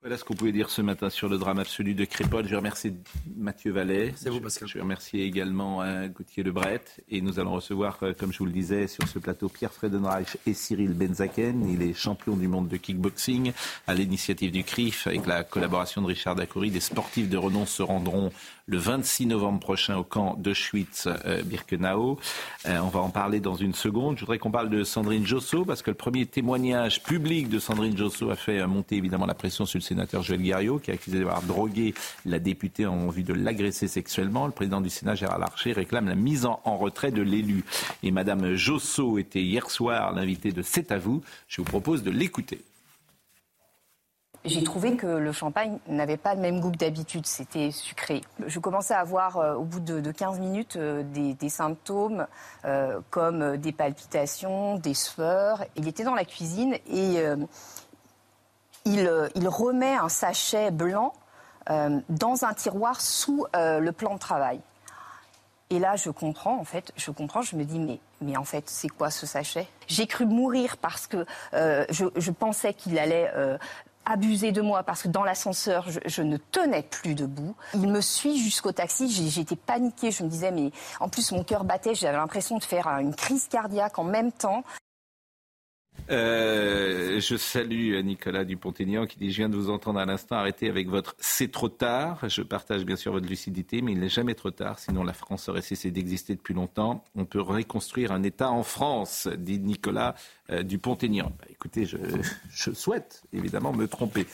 Voilà ce qu'on pouvait dire ce matin sur le drame absolu de Crépol. Je remercie Mathieu Vallet. C'est vous, Pascal. Je remercie également euh, Gauthier Lebret. Et nous allons recevoir, euh, comme je vous le disais, sur ce plateau, Pierre Fredenreich et Cyril Benzaken. Il est champion du monde de kickboxing à l'initiative du CRIF avec la collaboration de Richard Dacoury. Des sportifs de renom se rendront le 26 novembre prochain au camp d'Auschwitz-Birkenau. Euh, on va en parler dans une seconde. Je voudrais qu'on parle de Sandrine Josso parce que le premier témoignage public de Sandrine Josso a fait monter évidemment la pression sur le sénateur Joël Guerriot qui a accusé d'avoir drogué la députée en vue de l'agresser sexuellement. Le président du Sénat, Gérard Larcher, réclame la mise en, en retrait de l'élu. Et Madame Josso était hier soir l'invitée de C'est à vous. Je vous propose de l'écouter j'ai trouvé que le champagne n'avait pas le même goût que d'habitude, c'était sucré. Je commençais à avoir euh, au bout de, de 15 minutes euh, des, symptômes euh, comme des palpitations, des sueurs. Il était dans la cuisine et il, remet un sachet blanc dans un tiroir sous le plan de travail. Et là, je comprends, en fait, je comprends, je me dis, mais, en fait, c'est quoi ce sachet? J'ai cru mourir parce que je, pensais qu'il allait abusé de moi parce que dans l'ascenseur, je, ne tenais plus debout. Il me suit jusqu'au taxi. J'étais paniquée. Je me disais, mais en plus, mon cœur battait. J'avais l'impression de faire une crise cardiaque en même temps. Euh, je salue Nicolas Dupont-Aignan qui dit Je viens de vous entendre à l'instant arrêter avec votre C'est trop tard. Je partage bien sûr votre lucidité, mais il n'est jamais trop tard, sinon la France aurait cessé d'exister depuis longtemps. On peut reconstruire un État en France, dit Nicolas euh, Dupont-Aignan. Bah, écoutez, je, je, souhaite évidemment me tromper.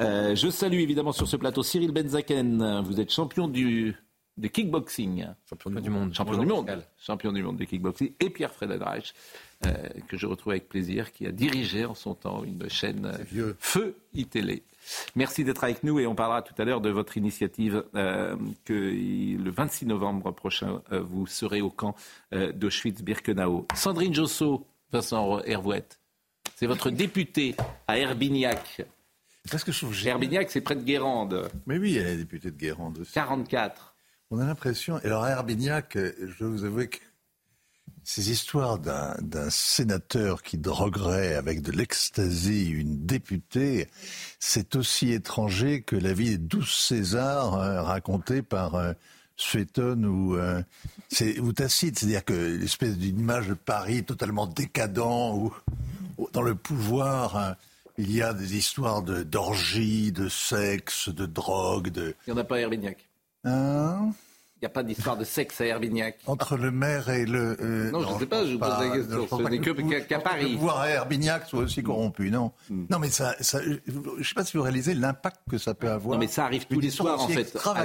Euh, je salue évidemment sur ce plateau Cyril Benzaken. Vous êtes champion du de kickboxing. Champion du monde. Champion du monde. Champion du monde de kickboxing. Et Pierre Frederich, euh, que je retrouve avec plaisir, qui a dirigé en son temps une chaîne euh, Feu iTélé. Merci d'être avec nous et on parlera tout à l'heure de votre initiative euh, que le 26 novembre prochain, vous serez au camp d'Auschwitz-Birkenau. Sandrine Josso, Vincent Hervouette, c'est votre députée à Herbignac. Parce que je trouve Herbignac, c'est près de Guérande. Mais oui, elle est députée de Guérande aussi. 44. On a l'impression. Alors à Herbignac, je dois vous avouer que ces histoires d'un sénateur qui droguerait avec de l'ecstasy une députée, c'est aussi étranger que la vie des douze Césars euh, racontée par euh, Suétone ou, euh, ou Tacite. C'est-à-dire que l'espèce d'une image de Paris totalement décadent, où, où dans le pouvoir, hein, il y a des histoires d'orgie, de, de, sexe, de drogue. De... Il n'y en a pas à Herbignac. Hein? Il n'y a pas d'histoire de sexe à Herbignac. Entre le maire et le. Euh, non, je ne sais pas, je vous pose la question. Ce n'est que qu'à Paris. Le pouvoir à Herbignac soit aussi corrompu, non mm. Non, mais ça, ça je ne sais pas si vous réalisez l'impact que ça peut avoir. Non, mais ça arrive tous les soirs, en fait. À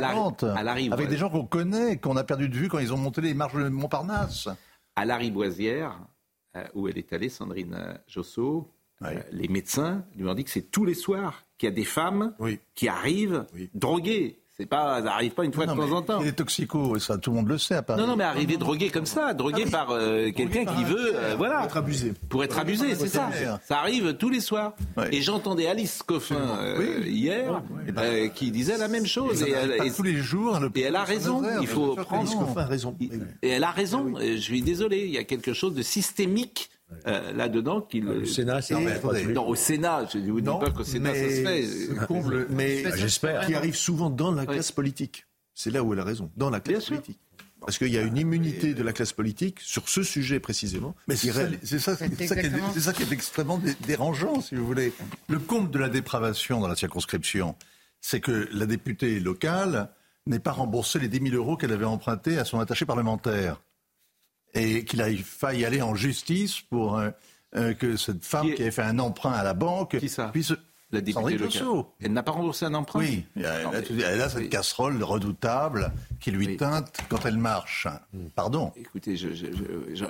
l'arrivée. Avec ouais. des gens qu'on connaît, qu'on a perdu de vue quand ils ont monté les marches de Montparnasse. À la Riboisière, euh, où elle est allée, Sandrine euh, Josso, oui. euh, les médecins lui ont dit que c'est tous les soirs qu'il y a des femmes oui. qui arrivent oui. droguées. C'est pas, ça arrive pas une fois non, de temps en temps. Les toxicos, ça, tout le monde le sait à Paris. Non, non, mais arriver drogué comme ça, drogué ah, par euh, quelqu'un qui veut, euh, voilà. Pour être abusé. Pour être abusé, c'est ça. Ça arrive tous les soirs. Ouais. Et j'entendais Alice Coffin euh, oui. hier, qui disait la même chose. Et, elle, et tous les jours. et elle a raison. Il faut prendre. Alice Coffin a raison. Et elle a raison. Je suis désolé. Il y a quelque chose de systémique euh, là-dedans qu'il. Le Sénat, c'est Non, au Sénat, je ne vous dis pas qu'au Sénat, ça se fait. mais j'espère. Qui arrive souvent dans la classe politique. C'est là où elle a raison, dans la classe politique. Parce qu'il y a une immunité de la classe politique sur ce sujet précisément. Mais c'est ça, ça, ça, qui est, ça qui est extrêmement dérangeant, si vous voulez. Le comble de la dépravation dans la circonscription, c'est que la députée locale n'ait pas remboursé les 10 000 euros qu'elle avait empruntés à son attaché parlementaire. Et qu'il faille aller en justice pour euh, euh, que cette femme qui, avait fait un emprunt à la banque puisse la députée. Elle n'a pas remboursé un emprunt Oui, elle, a, cette casserole redoutable qui lui teinte quand elle marche. Pardon. Écoutez,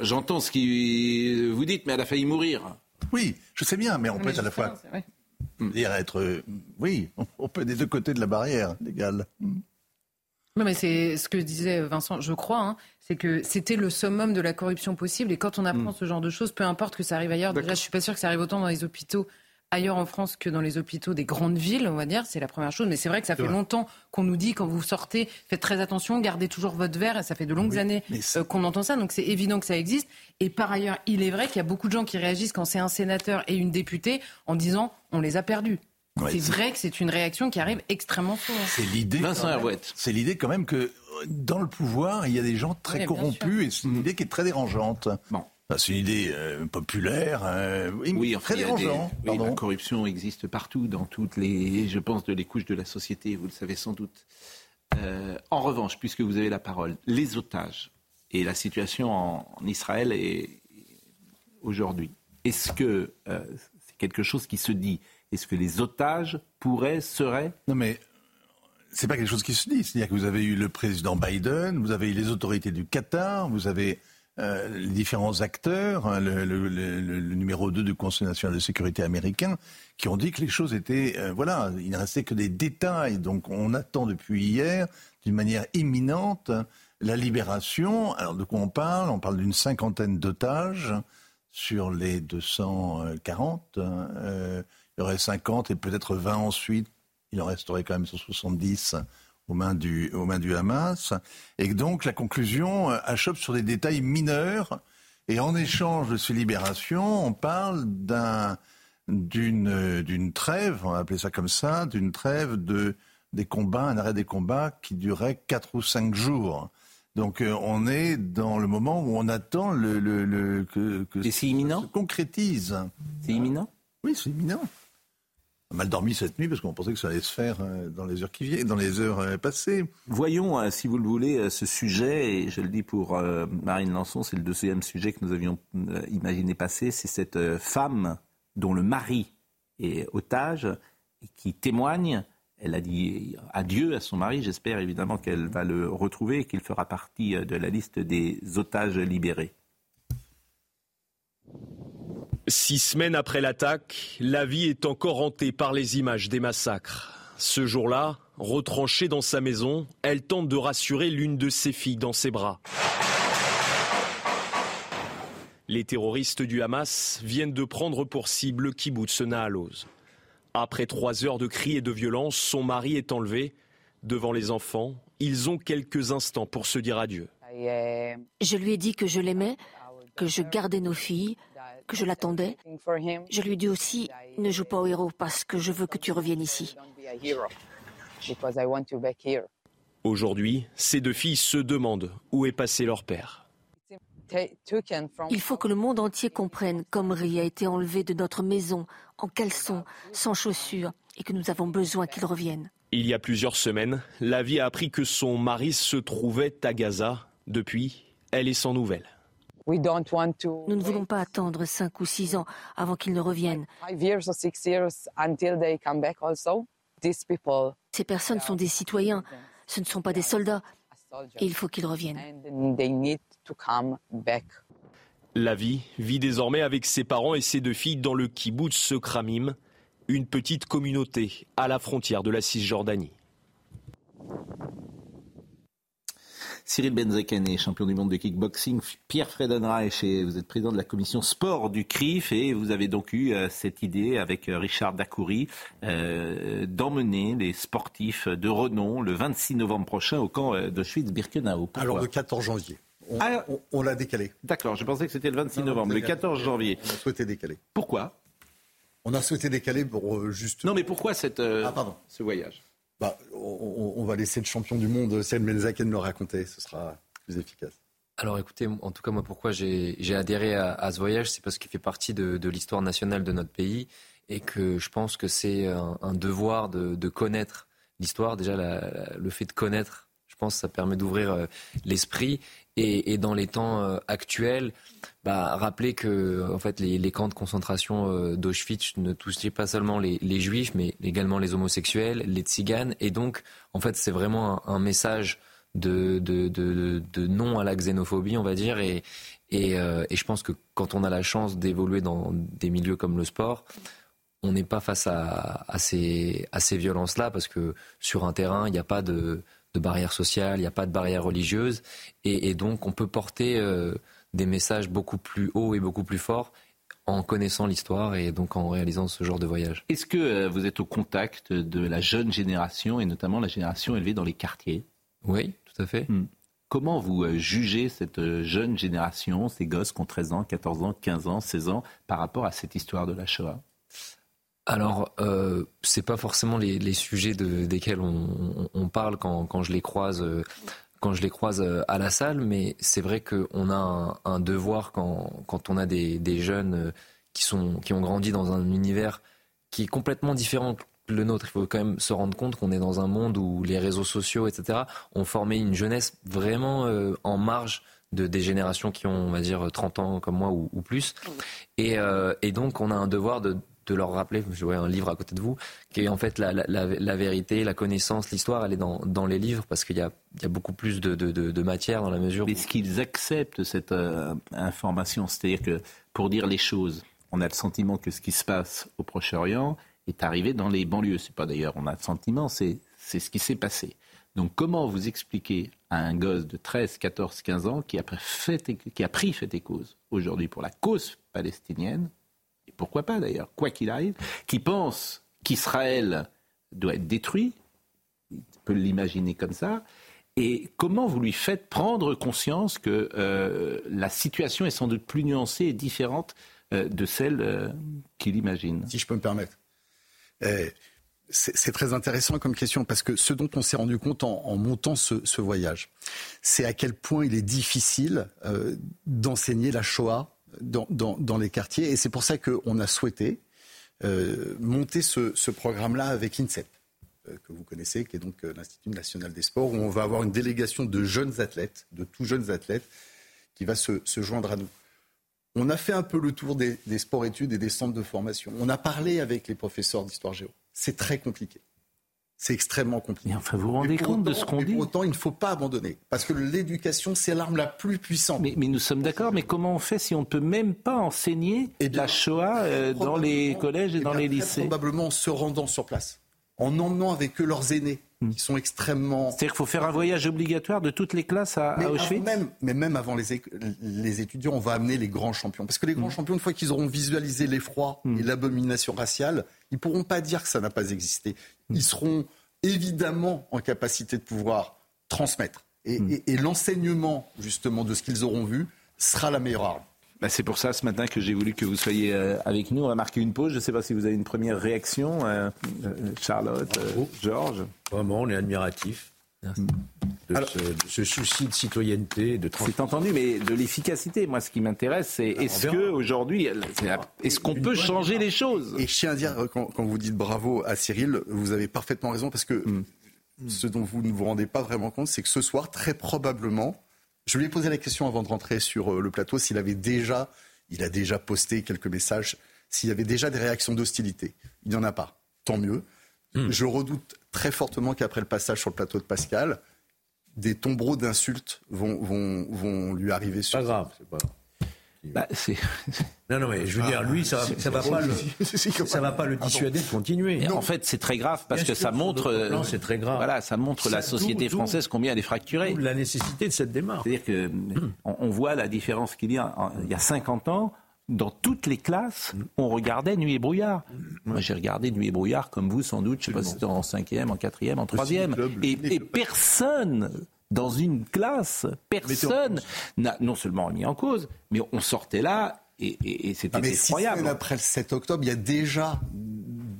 j'entends ce que vous dites, mais elle a failli mourir. Oui, je sais bien, mais on peut être à la fois... Dire être... Oui, on peut des deux côtés de la barrière légale. Non, mais c'est ce que disait Vincent, je crois, hein, c'est que c'était le summum de la corruption possible. Et quand on apprend mm. ce genre de choses, peu importe que ça arrive ailleurs, déjà, je suis pas sûr que ça arrive autant dans les hôpitaux ailleurs en France que dans les hôpitaux des grandes villes, on va dire. C'est la première chose. Mais c'est vrai que ça fait longtemps qu'on nous dit quand vous sortez, faites très attention, gardez toujours votre verre. Et ça fait de longues années euh, qu'on entend ça. Donc c'est évident que ça existe. Et par ailleurs, il est vrai qu'il y a beaucoup de gens qui réagissent quand c'est un sénateur et une députée en disant on les a perdus. C'est vrai que c'est une réaction qui arrive extrêmement souvent. C'est l'idée. C'est l'idée quand même que dans le pouvoir, il y a des gens très corrompus et c'est une idée qui est très dérangeante. Bon. C'est une idée euh, populaire, euh, oui, très dérangeante. Oui, la corruption existe partout, dans toutes les, je pense, de les couches de la société, vous le savez sans doute. Euh, en revanche, puisque vous avez la parole, les otages et la situation en, Israël est aujourd'hui. Est-ce que c'est quelque chose qui se dit Est-ce que les otages pourraient, seraient Non mais c'est pas quelque chose qui se dit. C'est-à-dire que vous avez eu le président Biden, vous avez eu les autorités du Qatar, vous avez euh, les différents acteurs, hein, le, numéro 2 du Conseil national de sécurité américain, qui ont dit que les choses étaient, euh, voilà, il ne restait que des détails. Donc on attend depuis hier, d'une manière imminente, la libération. Alors de quoi on parle? On parle d'une cinquantaine d'otages sur les 240. Hein. Euh, il y aurait 50 et peut-être 20 ensuite. Il en resterait quand même 170 aux mains du, aux mains du Hamas. Et donc la conclusion euh, achoppe sur des détails mineurs. Et en échange de ces libérations, on parle d'un, d'une, d'une trêve, on va appeler ça comme ça, d'une trêve de, des combats, un arrêt des combats qui durerait quatre ou cinq jours. Donc euh, on est dans le moment où on attend le, le, le que, que Et c'est imminent? se concrétise. C'est imminent? Oui, c'est imminent mal dormi cette nuit parce qu'on pensait que ça allait se faire euh, dans les heures qui viennent, dans les heures euh, passées. Voyons, euh, si vous le voulez, ce sujet, et je le dis pour Marine Lançon, c'est le deuxième sujet que nous avions imaginé passer, c'est cette femme dont le mari est otage et qui témoigne. Elle a dit adieu à son mari. J'espère évidemment qu'elle va le retrouver et qu'il fera partie de la liste des otages libérés. Six semaines après l'attaque, la vie est encore hantée par les images des massacres. Ce jour-là, retranchée dans sa maison, elle tente de rassurer l'une de ses filles dans ses bras. Les terroristes du Hamas viennent de prendre pour cible le kibbutz Naaloz. Après trois heures de cris et de violence, son mari est enlevé. Devant les enfants, ils ont quelques instants pour se dire adieu. Je lui ai dit que je l'aimais, que je gardais nos filles, que je l'attendais. Je lui dis aussi, ne joue pas au héros parce que je veux que tu reviennes ici. Aujourd'hui, ces deux filles se demandent où est passé leur père. Il faut que le monde entier comprenne qu'Omri a été enlevé de notre maison en caleçon, sans chaussures, et que nous avons besoin qu'il revienne. Il y a plusieurs semaines, la vie a appris que son mari se trouvait à Gaza. Depuis, elle est sans nouvelles. Nous ne voulons pas attendre cinq ou six ans avant qu'ils ne reviennent. Ces personnes sont des citoyens, ce ne sont pas des soldats. Et il faut qu'ils reviennent. La vie vit désormais avec ses parents et ses deux filles dans le kibbutz Kramim, une petite communauté à la frontière de la Cisjordanie. Cyril Benzakane, champion du monde de kickboxing. Pierre Fredenreich, et vous êtes président de la commission sport du CRIF et vous avez donc eu euh, cette idée avec euh, Richard Dacoury euh, d'emmener les sportifs de renom le 26 novembre prochain au camp d'Auschwitz-Birkenau. Alors le 14 janvier. On, ah, l'a décalé. D'accord, je pensais que c'était le 26 novembre, le 14 janvier. On a souhaité décaler. Pourquoi? On a souhaité décaler pour euh, juste. Non, mais pourquoi cette, euh, ah, ce voyage? Bah, on, va laisser le champion du monde, Celle Menzaken, le raconter. Ce sera plus efficace. Alors écoutez, en tout cas moi pourquoi j'ai adhéré à, ce voyage, c'est parce qu'il fait partie de, l'histoire nationale de notre pays et que je pense que c'est un, devoir de, connaître l'histoire. Déjà le fait de connaître, je pense ça permet d'ouvrir euh, l'esprit et, dans les temps euh, actuels, bah, rappeler que en fait les, camps de concentration euh, d'Auschwitz ne touchaient pas seulement les, juifs, mais également les homosexuels, les tziganes, et donc en fait c'est vraiment un message de, non à la xénophobie, on va dire. Et, euh, et, je pense que quand on a la chance d'évoluer dans des milieux comme le sport, on n'est pas face à ces violences-là, parce que sur un terrain, il n'y a pas de, de barrière sociale, il n'y a pas de barrière religieuse. Et, donc, on peut porter euh, des messages beaucoup plus hauts et beaucoup plus forts en connaissant l'histoire et donc en réalisant ce genre de voyage. Est-ce que euh, vous êtes au contact de la jeune génération et notamment la génération élevée dans les quartiers? Oui, tout à fait. Hmm. Comment vous euh, jugez cette jeune génération, ces gosses qui ont 13 ans, 14 ans, 15 ans, 16 ans, par rapport à cette histoire de la Shoah? Alors, euh, c'est pas forcément les, sujets desquels on, parle quand, je les croise, euh, quand je les croise à la salle, mais c'est vrai qu'on a un, devoir quand, quand, on a des, des, jeunes qui, sont, qui ont grandi dans un univers qui est complètement différent le nôtre. Il faut quand même se rendre compte qu'on est dans un monde où les réseaux sociaux, etc., ont formé une jeunesse vraiment euh, en marge de des générations qui ont, on va dire, 30 ans comme moi ou, plus. Euh, et, donc, on a un devoir de, leur rappeler, je vois un livre à côté de vous, qui est en fait la, vérité, la connaissance, l'histoire, elle est dans, les livres parce qu'il y a, beaucoup plus de, matière dans la mesure. Est-ce qu'ils acceptent cette euh, information C'est-à-dire que pour dire les choses, on a le sentiment que ce qui se passe au Proche-Orient, est arrivé dans les banlieues. C'est pas d'ailleurs, on a le sentiment, c'est, c'est ce qui s'est passé. Donc comment vous expliquez à un gosse de 13, 14, 15 ans qui a, fait, qui a pris fait et cause aujourd'hui pour la cause palestinienne, pourquoi pas d'ailleurs, quoi qu'il arrive, qui pense qu'Israël doit être détruit, il peut l'imaginer comme ça, et comment vous lui faites prendre conscience que euh, la situation est sans doute plus nuancée et différente euh, de celle euh, qu'il imagine? Si je peux me permettre. Euh, c'est très intéressant comme question parce que ce dont on s'est rendu compte en, montant ce, voyage, c'est à quel point il est difficile d'enseigner la Shoah dans, les quartiers. Et c'est pour ça qu'on a souhaité euh, monter ce, programme-là avec INSEP, que vous connaissez, qui est donc l'Institut national des sports, où on va avoir une délégation de jeunes athlètes, de tout jeunes athlètes, qui va se joindre à nous. On a fait un peu le tour des, sports-études et des centres de formation. On a parlé avec les professeurs d'histoire géo. C'est très compliqué. C'est extrêmement compliqué. Mais enfin, vous vous rendez compte de ce qu'on dit Pour autant, il ne faut pas abandonner. Parce que l'éducation, c'est l'arme la plus puissante. Mais, nous sommes d'accord, mais comment on fait si on ne peut même pas enseigner eh la Shoah euh, dans les collèges et dans les lycées Probablement en se rendant sur place, en emmenant avec eux leurs aînés, qui sont extrêmement. C'est-à-dire qu'il faut faire un voyage obligatoire de toutes les classes à, Auschwitz même, Mais même avant les, les, étudiants, on va amener les grands champions. Parce que les grands mm. champions, une fois qu'ils auront visualisé l'effroi mm. et l'abomination raciale, ils ne pourront pas dire que ça n'a pas existé. Ils seront évidemment en capacité de pouvoir transmettre. et l'enseignement, justement, de ce qu'ils auront vu sera la meilleure arme. Bah, c'est pour ça ce matin que j'ai voulu que vous soyez euh, avec nous. On va marquer une pause. Je ne sais pas si vous avez une première réaction, euh, euh, Charlotte, Georges. Vraiment, on est admiratif. De, ce, souci de citoyenneté, de C'est entendu, mais de l'efficacité. Moi, ce qui m'intéresse, c'est est-ce que aujourd'hui, est-ce qu'on peut changer les choses Et je tiens à dire, quand, vous dites bravo à Cyril, vous avez parfaitement raison, parce que hmm. ce dont vous ne vous rendez pas vraiment compte, c'est que ce soir, très probablement, je lui ai posé la question avant de rentrer sur euh, le plateau s'il avait déjà, il a déjà posté quelques messages, s'il y avait déjà des réactions d'hostilité. Il n'y en a pas. Tant mieux. Hmm. Je redoute très fortement qu'après le passage sur le plateau de Pascal, des tombereaux d'insultes vont, vont, vont lui arriver sur. Pas grave, c'est pas grave. Bah, non, non, mais je veux dire, lui, ça, ça va pas le, ça va pas le dissuader de continuer. En fait, c'est très grave parce que ça montre, euh, c'est très grave. Voilà, ça montre la société française combien elle est fracturée. La nécessité de cette démarche. C'est-à-dire que on, voit la différence qu'il y a. Il y a 50 ans, dans toutes les classes, on regardait Nuit et brouillard. Moi, j'ai regardé Nuit et brouillard comme vous, sans doute. Je sais pas si c'était en cinquième, en quatrième, en troisième. Et, et personne dans une classe, personne n'a non seulement remis en cause, mais on sortait là et, et, c'était mais effroyable. après le 7 octobre, il y a déjà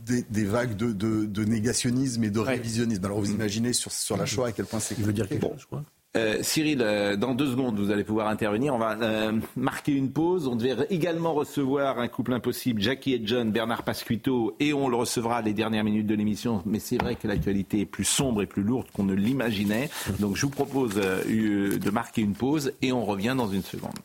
des, vagues de, négationnisme et de révisionnisme. Alors vous imaginez sur, sur la Shoah à quel point c'est... Il veut dire quelque chose, je crois. Euh, Cyril, euh, dans deux secondes, vous allez pouvoir intervenir. On va euh, marquer une pause. On devait également recevoir un couple impossible, Jackie et John, Bernard Pasquito, et on le recevra les dernières minutes de l'émission. Mais c'est vrai que l'actualité est plus sombre et plus lourde qu'on ne l'imaginait. Donc je vous propose de marquer une pause et on revient dans une seconde.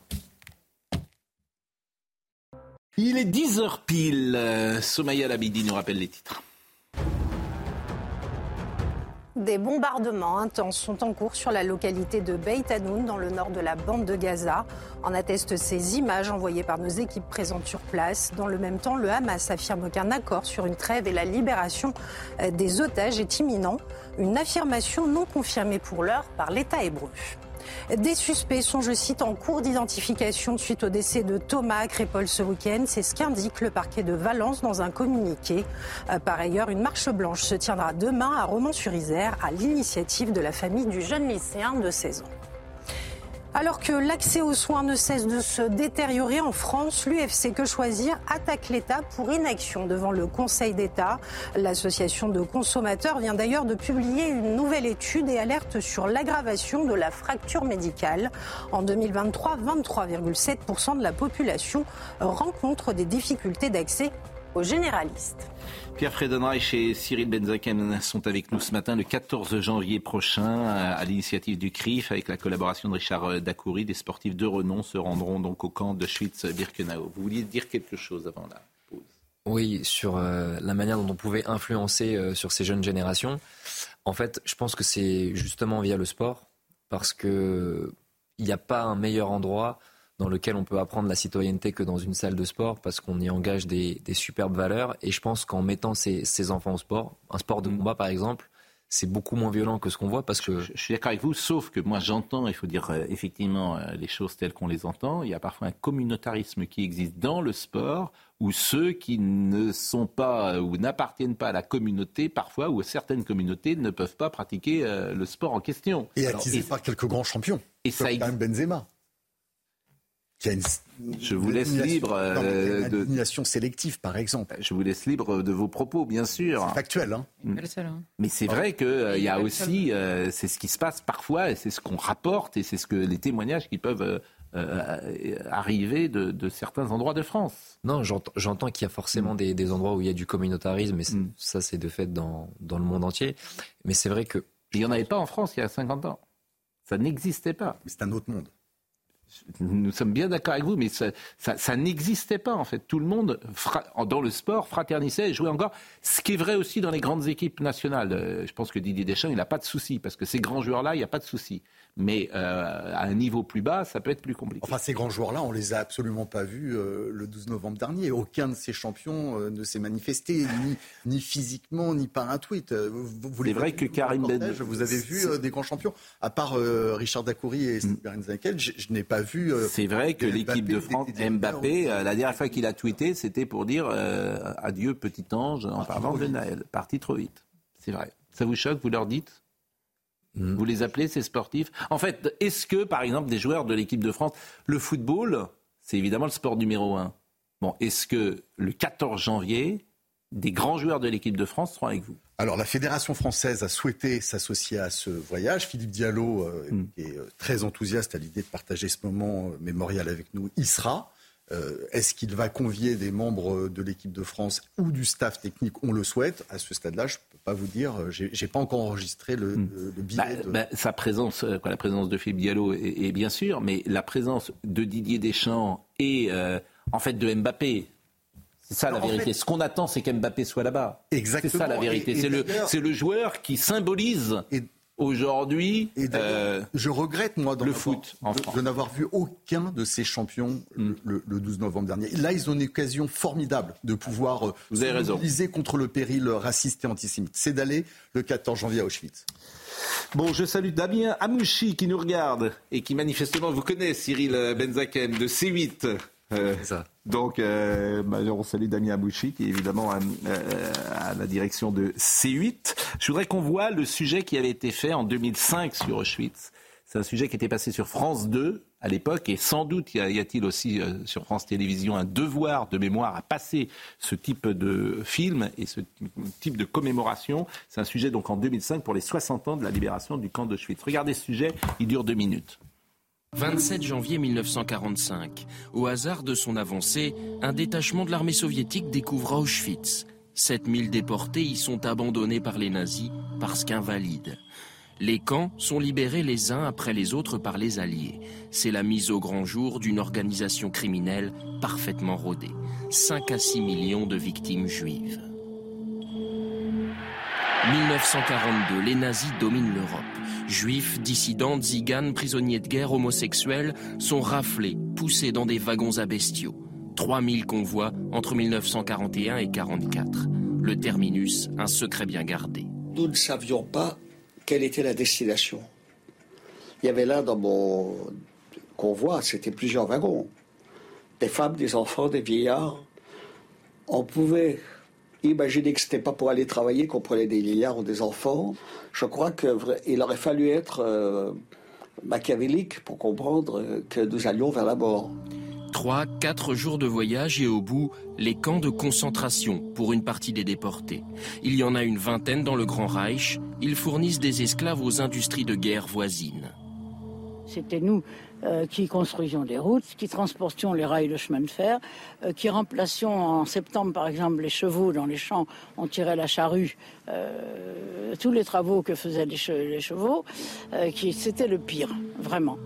Il est 10h pile. Somaya Labidi nous rappelle les titres. Des bombardements intenses sont en cours sur la localité de Beit Hanoun, dans le nord de la bande de Gaza. En attestent ces images envoyées par nos équipes présentes sur place. Dans le même temps, le Hamas affirme qu'un accord sur une trêve et la libération euh, des otages est imminent. Une affirmation non confirmée pour l'heure par l'État hébreu. Des suspects sont, je cite, en cours d'identification suite au décès de Thomas Crépol ce week-end. C'est ce qu'indique le parquet de Valence dans un communiqué. Euh, par ailleurs, une marche blanche se tiendra demain à Romans-sur-Isère à l'initiative de la famille du jeune lycéen de 16 ans. Alors que l'accès aux soins ne cesse de se détériorer en France, l'UFC Que Choisir attaque l'État pour inaction devant le Conseil d'État. L'association de consommateurs vient d'ailleurs de publier une nouvelle étude et alerte sur l'aggravation de la fracture médicale. En 2023, 23,7% de la population rencontre des difficultés d'accès aux généralistes. Pierre Fredenreich et Cyril Benzaken sont avec nous ce matin, le 14 janvier prochain, à l'initiative du CRIF, avec la collaboration de Richard Dacoury. Des sportifs de renom se rendront donc au camp de Schwitz-Birkenau. Vous vouliez dire quelque chose avant la pause? Oui, sur euh, la manière dont on pouvait influencer euh, sur ces jeunes générations. En fait, je pense que c'est justement via le sport, parce qu'il n'y a pas un meilleur endroit dans lequel on peut apprendre la citoyenneté que dans une salle de sport parce qu'on y engage des, superbes valeurs. Et je pense qu'en mettant ces, enfants au sport, un sport de mm. combat par exemple, c'est beaucoup moins violent que ce qu'on voit parce que... Je, suis d'accord avec vous, sauf que moi j'entends, il faut dire euh, effectivement euh, les choses telles qu'on les entend. Il y a parfois un communautarisme qui existe dans le sport où ceux qui ne sont pas euh, ou n'appartiennent pas à la communauté, parfois, ou certaines communautés ne peuvent pas pratiquer le sport en question. Et attisé par quelques grands champions. Et ça, quand même Benzema je vous laisse libre euh, de sélective, par exemple. Je vous laisse libre de vos propos, bien sûr. C'est factuel, hein. Hein. Mais c'est vrai qu'il euh, y a aussi, euh, c'est ce qui se passe parfois, et c'est ce qu'on rapporte, et c'est ce que les témoignages qui peuvent arriver de, certains endroits de France. Non, j'entends qu'il y a forcément mm. des, endroits où il y a du communautarisme, et mm. ça c'est de fait dans, dans le monde entier. Mais c'est vrai que il n'y en avait pas en France il y a 50 ans. Ça n'existait pas. C'est un autre monde nous sommes bien d'accord avec vous, mais ça, n'existait pas en fait. Tout le monde, dans le sport, fraternissait et jouait encore. Ce qui est vrai aussi dans les grandes équipes nationales. Euh, je pense que Didier Deschamps, il n'a pas de souci, parce que ces grands joueurs-là, il n'y a pas de souci. Mais euh, à un niveau plus bas, ça peut être plus compliqué. Enfin, ces grands joueurs-là, on les a absolument pas vus euh, le 12 novembre dernier. Aucun de ces champions ne s'est manifesté, ni, ni, physiquement, ni par un tweet. Vous, C'est vrai que Karim Ben... Vous avez vu des grands champions, à part Richard Dacoury et mm. Steve je, je n'ai pas vu. Euh, c'est vrai que l'équipe de France, Mbappé, euh, la dernière fois qu'il a tweeté, c'était pour dire euh, adieu petit ange en parlant de Naël. Parti trop vite. C'est vrai. Ça vous choque Vous leur dites? Hmm. Vous les appelez ces sportifs? En fait, est-ce que, par exemple, des joueurs de l'équipe de France, le football, c'est évidemment le sport numéro un. Bon, est-ce que le 14 janvier, des grands joueurs de l'équipe de France seront avec vous? Alors la Fédération française a souhaité s'associer à ce voyage. Philippe Diallo, euh, qui est euh, très enthousiaste à l'idée de partager ce moment euh, mémorial avec nous, y sera. Est-ce qu'il va convier des membres de l'équipe de France ou du staff technique On le souhaite. À ce stade-là, je ne peux pas vous dire. J'ai pas encore enregistré le, hmm. billet. Bah, bah, sa présence, la présence de Philippe Diallo est, bien sûr, mais la présence de Didier Deschamps et en fait de Mbappé, c'est ça la vérité. Ce qu'on attend, c'est qu'Mbappé soit là-bas. Exactement. C'est ça la vérité. C'est le, le, joueur qui symbolise aujourd'hui. Euh, je regrette, moi, dans le foot de, n'avoir vu aucun de ces champions mm. le, 12 novembre dernier. Là, ils ont une occasion formidable de pouvoir euh, Vous se mobiliser contre le péril raciste et antisémite. C'est d'aller le 14 janvier à Auschwitz. Bon, je salue Damien Amouchi qui nous regarde et qui manifestement vous connaît, Cyril Benzaken de C8. Euh, Donc, euh, bah, on salue Damien Abouchi, qui est évidemment à, euh, la direction de C8. Je voudrais qu'on voit le sujet qui avait été fait en 2005 sur Auschwitz. C'est un sujet qui était passé sur France 2 à l'époque, et sans doute y a-t-il aussi euh, sur France Télévisions un devoir de mémoire à passer ce type de film et ce type de commémoration. C'est un sujet donc en 2005 pour les 60 ans de la libération du camp d'Auschwitz. Regardez ce sujet, il dure deux minutes. 27 janvier 1945. Au hasard de son avancée, un détachement de l'armée soviétique découvre Auschwitz. 7000 déportés y sont abandonnés par les nazis parce qu'invalides. Les camps sont libérés les uns après les autres par les Alliés. C'est la mise au grand jour d'une organisation criminelle parfaitement rodée. 5 à 6 millions de victimes juives. 1942, les nazis dominent l'Europe. Juifs, dissidents, tziganes, prisonniers de guerre, homosexuels sont raflés, poussés dans des wagons à bestiaux. 3000 convois entre 1941 et 1944. Le terminus, un secret bien gardé. Nous ne savions pas quelle était la destination. Il y avait là dans mon convoi, c'était plusieurs wagons. Des femmes, des enfants, des vieillards. On pouvait imaginer que ce n'était pas pour aller travailler qu'on prenait des vieillards ou des enfants. Je crois qu'il aurait fallu être euh, machiavélique pour comprendre que nous allions vers la mort. Trois, quatre jours de voyage et au bout, les camps de concentration pour une partie des déportés. Il y en a une vingtaine dans le Grand Reich. Ils fournissent des esclaves aux industries de guerre voisines. C'était nous euh, qui construisions les routes, qui transportions les rails de chemin de fer, euh, qui remplacions en septembre, par exemple, les chevaux dans les champs, on tirait la charrue, euh, tous les travaux que faisaient les, chevaux, qui c'était le pire, vraiment.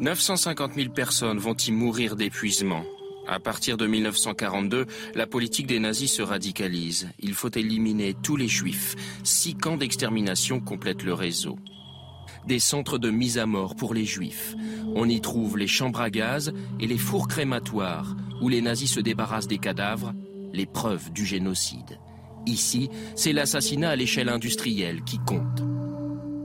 950 000 personnes vont y mourir d'épuisement. À partir de 1942, la politique des nazis se radicalise. Il faut éliminer tous les juifs. Six camps d'extermination complètent le réseau. Des centres de mise à mort pour les juifs. On y trouve les chambres à gaz et les fours crématoires, où les nazis se débarrassent des cadavres, les preuves du génocide. Ici, c'est l'assassinat à l'échelle industrielle qui compte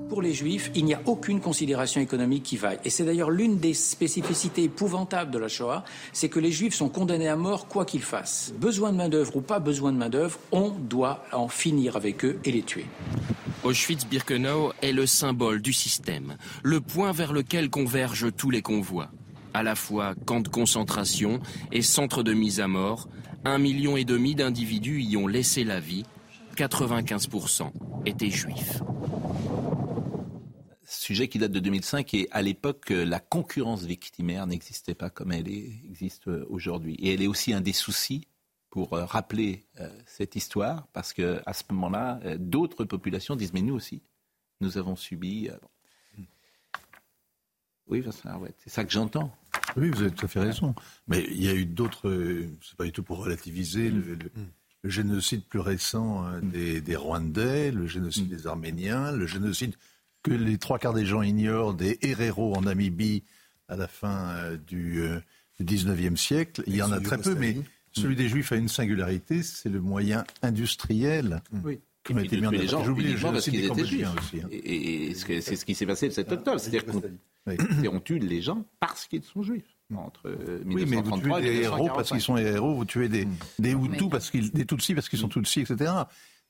pour les juifs, il n'y a aucune considération économique qui vaille. Et c'est d'ailleurs l'une des spécificités épouvantables de la Shoah, c'est que les juifs sont condamnés à mort quoi qu'ils fassent. Besoin de main-d'œuvre ou pas besoin de main-d'œuvre, on doit en finir avec eux et les tuer. Auschwitz-Birkenau est le symbole du système, le point vers lequel convergent tous les convois. À la fois camp de concentration et centre de mise à mort, un million et demi d'individus y ont laissé la vie, 95% étaient juifs sujet qui date de 2005 et à l'époque, euh, la concurrence victimaire n'existait pas comme elle existe euh, aujourd'hui. Et elle est aussi un des soucis pour euh, rappeler cette histoire, parce que à ce moment-là, d'autres populations disent mais nous aussi, nous avons subi. Oui, c'est ça que j'entends. Oui, vous avez tout à fait raison. Mais il y a eu d'autres. C'est pas du tout pour relativiser le, génocide plus récent des, Rwandais, le génocide des Arméniens, le génocide que les trois quarts des gens ignorent des Herero en Namibie à la fin euh, du, 19e euh, siècle. Il y en a très peu, mais celui des Juifs a une singularité, c'est le moyen industriel. Oui. Qui été mis en œuvre. J'oublie parce qu'ils étaient juifs. Aussi, hein. Et, c'est ce qui s'est passé le 7 octobre. C'est-à-dire qu'on tue les gens parce qu'ils sont juifs. Entre 1933 oui, mais vous tuez des héros parce qu'ils sont héros, vous tuez des, des Hutus parce qu'ils, des Tutsis parce qu'ils sont Tutsis, etc.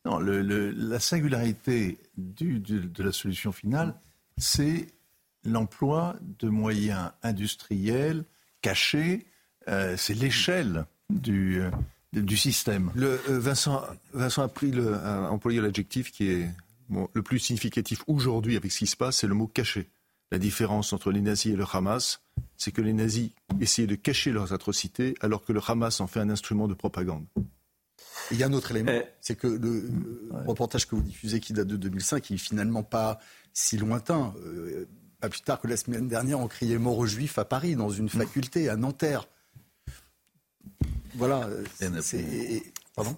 Non, la singularité de la solution finale, c'est l'emploi de moyens industriels cachés. Euh, c'est l'échelle du, euh, du système. Le, euh, Vincent, Vincent a, pris le, a employé l'adjectif qui est le plus significatif aujourd'hui avec ce qui se passe, c'est le mot caché. La différence entre les nazis et le Hamas, c'est que les nazis essayaient de cacher leurs atrocités alors que le Hamas en fait un instrument de propagande il y a un autre élément, euh, c'est que le, reportage que vous diffusez qui date de 2005, qui est finalement pas si lointain. Euh, pas plus tard que la semaine dernière, on criait mort aux juifs à Paris, dans une faculté, à Nanterre. Voilà. Pardon?